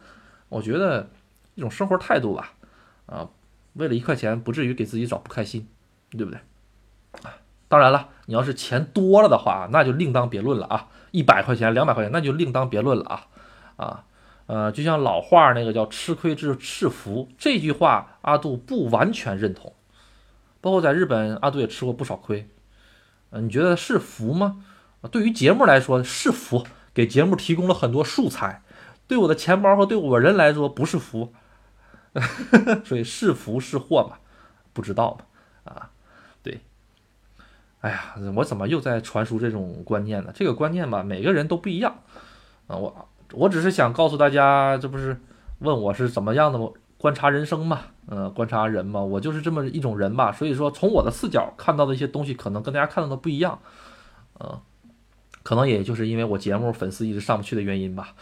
我觉得一种生活态度吧，啊，为了一块钱不至于给自己找不开心，对不对？啊，当然了，你要是钱多了的话，那就另当别论了啊。一百块钱、两百块钱，那就另当别论了啊，啊，呃，就像老话那个叫“吃亏是是福”这句话，阿杜不完全认同。包括在日本，阿杜也吃过不少亏。嗯，你觉得是福吗？对于节目来说是福，给节目提供了很多素材。对我的钱包和对我人来说不是福，[LAUGHS] 所以是福是祸嘛？不知道嘛？啊。对哎呀，我怎么又在传输这种观念呢？这个观念吧，每个人都不一样啊。我我只是想告诉大家，这不是问我是怎么样的观察人生嘛？嗯，观察人嘛，我就是这么一种人吧。所以说，从我的视角看到的一些东西，可能跟大家看到的不一样。嗯，可能也就是因为我节目粉丝一直上不去的原因吧。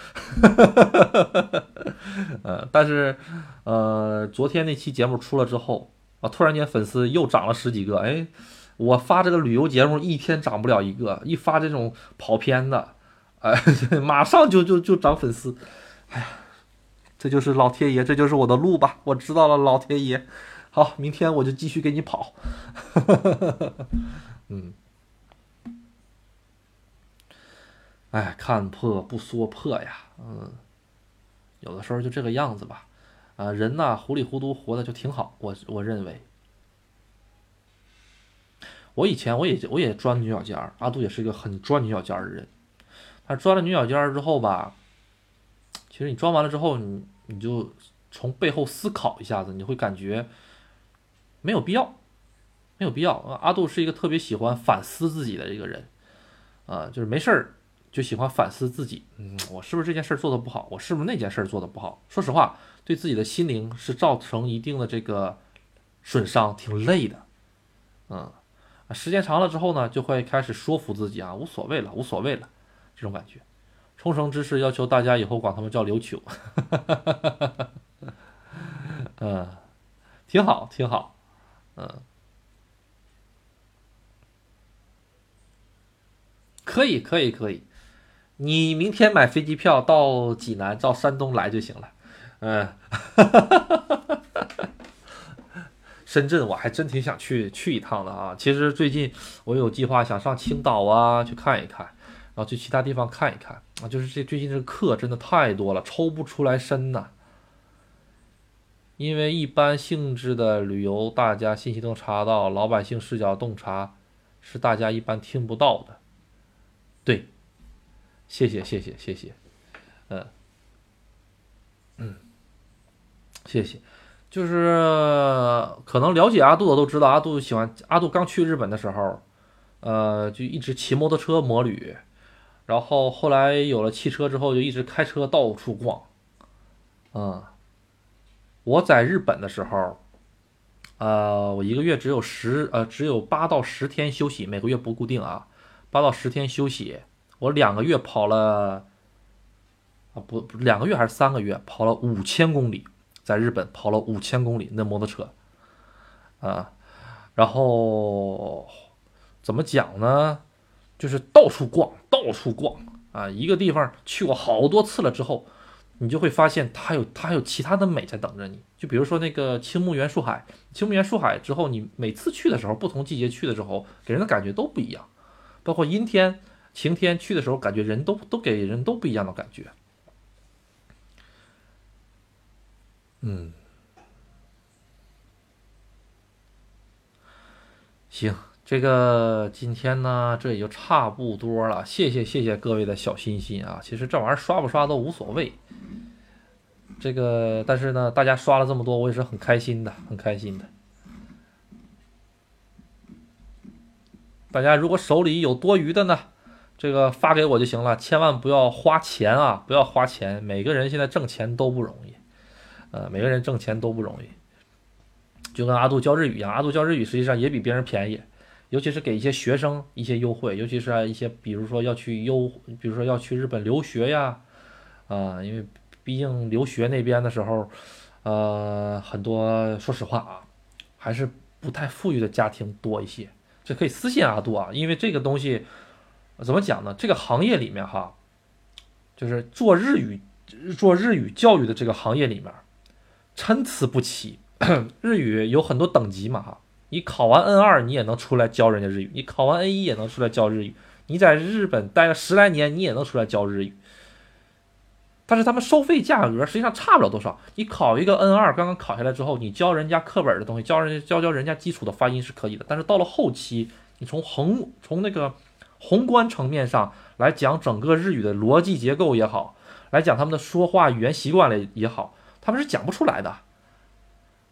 [LAUGHS] 呃，但是呃，昨天那期节目出了之后啊，突然间粉丝又涨了十几个。哎，我发这个旅游节目一天涨不了一个，一发这种跑偏的，哎，[LAUGHS] 马上就就就涨粉丝。哎呀，这就是老天爷，这就是我的路吧。我知道了，老天爷。好，明天我就继续给你跑。[LAUGHS] 嗯。哎，看破不说破呀，嗯，有的时候就这个样子吧，啊，人呐糊里糊涂活的就挺好，我我认为。我以前我也我也钻牛角尖儿，阿杜也是一个很钻牛角尖儿的人，他钻了牛角尖儿之后吧，其实你钻完了之后，你你就从背后思考一下子，你会感觉没有必要，没有必要。阿杜是一个特别喜欢反思自己的一个人，啊，就是没事儿。就喜欢反思自己，嗯，我是不是这件事做的不好？我是不是那件事做的不好？说实话，对自己的心灵是造成一定的这个损伤，挺累的，嗯，时间长了之后呢，就会开始说服自己啊，无所谓了，无所谓了，这种感觉。冲绳之士要求大家以后管他们叫琉球，[LAUGHS] 嗯，挺好，挺好，嗯。可以，可以，可以。你明天买飞机票到济南，到山东来就行了。嗯，[LAUGHS] 深圳我还真挺想去去一趟的啊。其实最近我有计划想上青岛啊去看一看，然后去其他地方看一看啊。就是这最近这个课真的太多了，抽不出来身呐。因为一般性质的旅游，大家信息都查到，老百姓视角洞察是大家一般听不到的。对。谢谢谢谢谢谢，嗯。嗯，谢谢，就是可能了解阿杜的都知道，阿杜喜欢阿杜刚去日本的时候，呃，就一直骑摩托车摩旅，然后后来有了汽车之后，就一直开车到处逛，嗯，我在日本的时候，呃，我一个月只有十呃只有八到十天休息，每个月不固定啊，八到十天休息。我两个月跑了，啊不，两个月还是三个月跑了五千公里，在日本跑了五千公里那摩托车，啊，然后怎么讲呢？就是到处逛，到处逛啊！一个地方去过好多次了之后，你就会发现它有它还有其他的美在等着你。就比如说那个青木原树海，青木原树海之后，你每次去的时候，不同季节去的时候，给人的感觉都不一样，包括阴天。晴天去的时候，感觉人都都给人都不一样的感觉。嗯，行，这个今天呢，这也就差不多了。谢谢谢谢各位的小心心啊！其实这玩意儿刷不刷都无所谓。这个，但是呢，大家刷了这么多，我也是很开心的，很开心的。大家如果手里有多余的呢？这个发给我就行了，千万不要花钱啊！不要花钱，每个人现在挣钱都不容易，呃，每个人挣钱都不容易。就跟阿杜教日语一样，阿杜教日语实际上也比别人便宜，尤其是给一些学生一些优惠，尤其是一些比如说要去优，比如说要去日本留学呀，啊，因为毕竟留学那边的时候，呃，很多说实话啊，还是不太富裕的家庭多一些。这可以私信阿杜啊，因为这个东西。怎么讲呢？这个行业里面哈，就是做日语、做日语教育的这个行业里面，参差不齐。[CLEARS THROAT] 日语有很多等级嘛哈，你考完 N 二你也能出来教人家日语，你考完 N 一也能出来教日语，你在日本待了十来年你也能出来教日语。但是他们收费价格实际上差不了多少。你考一个 N 二，刚刚考下来之后，你教人家课本的东西，教人家教教人家基础的发音是可以的。但是到了后期，你从横从那个。宏观层面上来讲，整个日语的逻辑结构也好，来讲他们的说话语言习惯了也好，他们是讲不出来的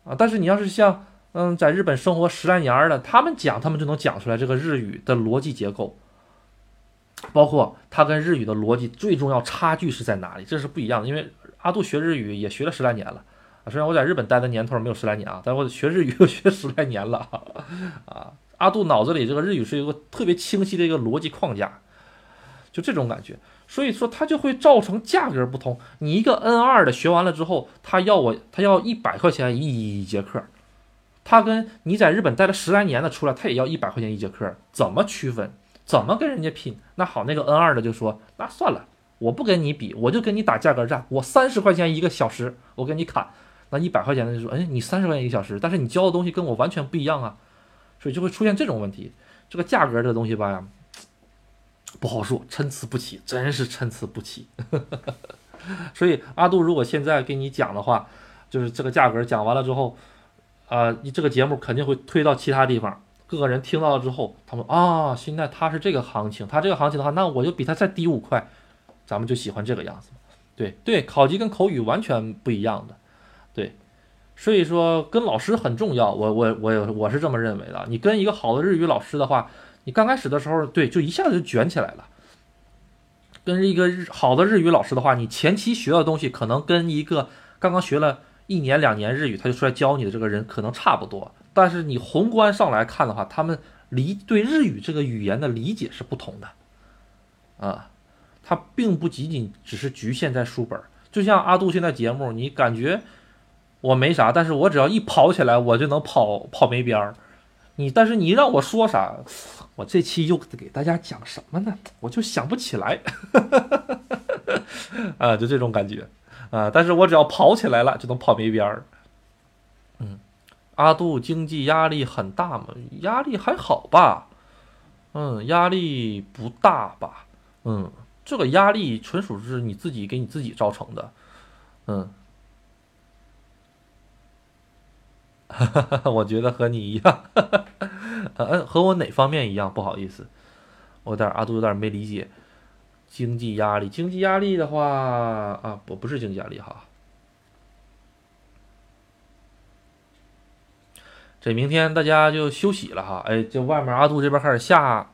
啊。但是你要是像嗯，在日本生活十来年的，他们讲，他们就能讲出来这个日语的逻辑结构，包括它跟日语的逻辑最重要差距是在哪里，这是不一样的。因为阿杜学日语也学了十来年了啊，虽然我在日本待的年头没有十来年啊，但我学日语又学十来年了 [LAUGHS] 啊。阿杜脑子里这个日语是一个特别清晰的一个逻辑框架，就这种感觉。所以说它就会造成价格不同。你一个 N 二的学完了之后，他要我他要一百块钱一节课，他跟你在日本待了十来年的出来，他也要一百块钱一节课，怎么区分？怎么跟人家拼？那好，那个 N 二的就说，那算了，我不跟你比，我就跟你打价格战，我三十块钱一个小时，我跟你砍。那一百块钱的就说，哎，你三十块钱一个小时，但是你教的东西跟我完全不一样啊，所以就会出现这种问题。这个价格这个东西吧。不好说，参差不齐，真是参差不齐。[LAUGHS] 所以阿杜如果现在给你讲的话，就是这个价格讲完了之后，啊，你这个节目肯定会推到其他地方，各个人听到了之后，他们啊，现在他是这个行情，他这个行情的话，那我就比他再低五块，咱们就喜欢这个样子。对对，考级跟口语完全不一样的，对，所以说跟老师很重要，我我我我是这么认为的。你跟一个好的日语老师的话。你刚开始的时候，对，就一下子就卷起来了。跟一个日好的日语老师的话，你前期学的东西可能跟一个刚刚学了一年两年日语他就出来教你的这个人可能差不多。但是你宏观上来看的话，他们理对日语这个语言的理解是不同的，啊，它并不仅仅只是局限在书本。就像阿杜现在节目，你感觉我没啥，但是我只要一跑起来，我就能跑跑没边儿。你但是你让我说啥？我这期又给大家讲什么呢？我就想不起来，[LAUGHS] 啊，就这种感觉，啊，但是我只要跑起来了，就能跑没边儿。嗯，阿杜经济压力很大吗？压力还好吧，嗯，压力不大吧，嗯，这个压力纯属是你自己给你自己造成的，嗯。[LAUGHS] 我觉得和你一样，[LAUGHS] 呃，和我哪方面一样？不好意思，我有点阿杜有点没理解。经济压力，经济压力的话啊，不不是经济压力哈。这明天大家就休息了哈，哎，这外面阿杜这边开始下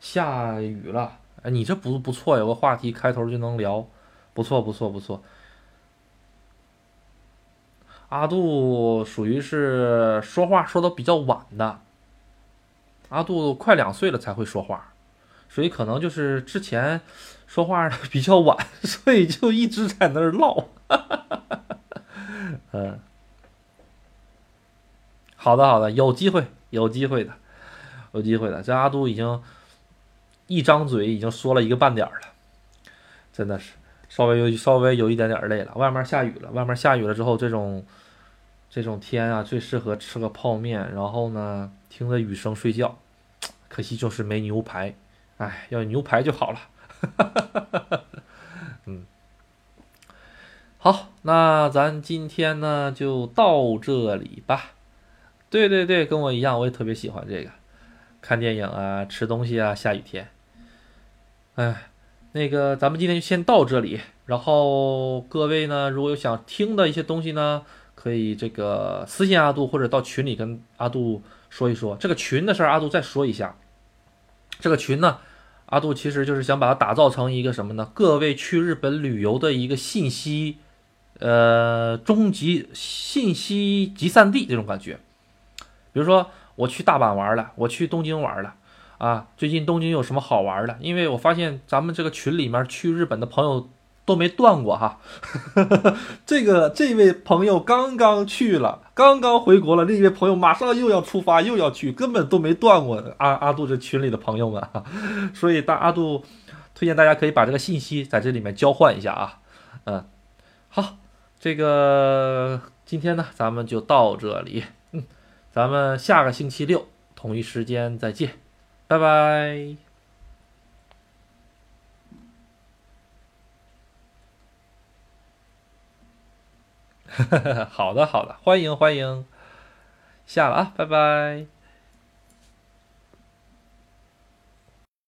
下雨了，哎，你这不不错，有个话题开头就能聊，不错不错不错。阿杜属于是说话说的比较晚的，阿杜快两岁了才会说话，所以可能就是之前说话比较晚，所以就一直在那儿唠。[LAUGHS] 嗯，好的好的，有机会有机会的，有机会的。这阿杜已经一张嘴已经说了一个半点了，真的是稍微有稍微有一点点累了。外面下雨了，外面下雨了之后这种。这种天啊，最适合吃个泡面，然后呢，听着雨声睡觉。[TSK] 可惜就是没牛排，哎，要牛排就好了。[LAUGHS] 嗯，好，那咱今天呢就到这里吧。对对对，跟我一样，我也特别喜欢这个，看电影啊，吃东西啊，下雨天。哎，那个咱们今天就先到这里，然后各位呢，如果有想听的一些东西呢。可以这个私信阿杜，或者到群里跟阿杜说一说这个群的事儿。阿杜再说一下，这个群呢，阿杜其实就是想把它打造成一个什么呢？各位去日本旅游的一个信息，呃，终极信息集散地这种感觉。比如说我去大阪玩了，我去东京玩了，啊，最近东京有什么好玩的？因为我发现咱们这个群里面去日本的朋友。都没断过哈，[LAUGHS] 这个这位朋友刚刚去了，刚刚回国了，另一位朋友马上又要出发，又要去，根本都没断过。阿阿杜这群里的朋友们，[LAUGHS] 所以大阿杜推荐大家可以把这个信息在这里面交换一下啊。嗯，好，这个今天呢咱们就到这里，嗯，咱们下个星期六同一时间再见，拜拜。[LAUGHS] 好的，好的，欢迎欢迎，下了啊，拜拜。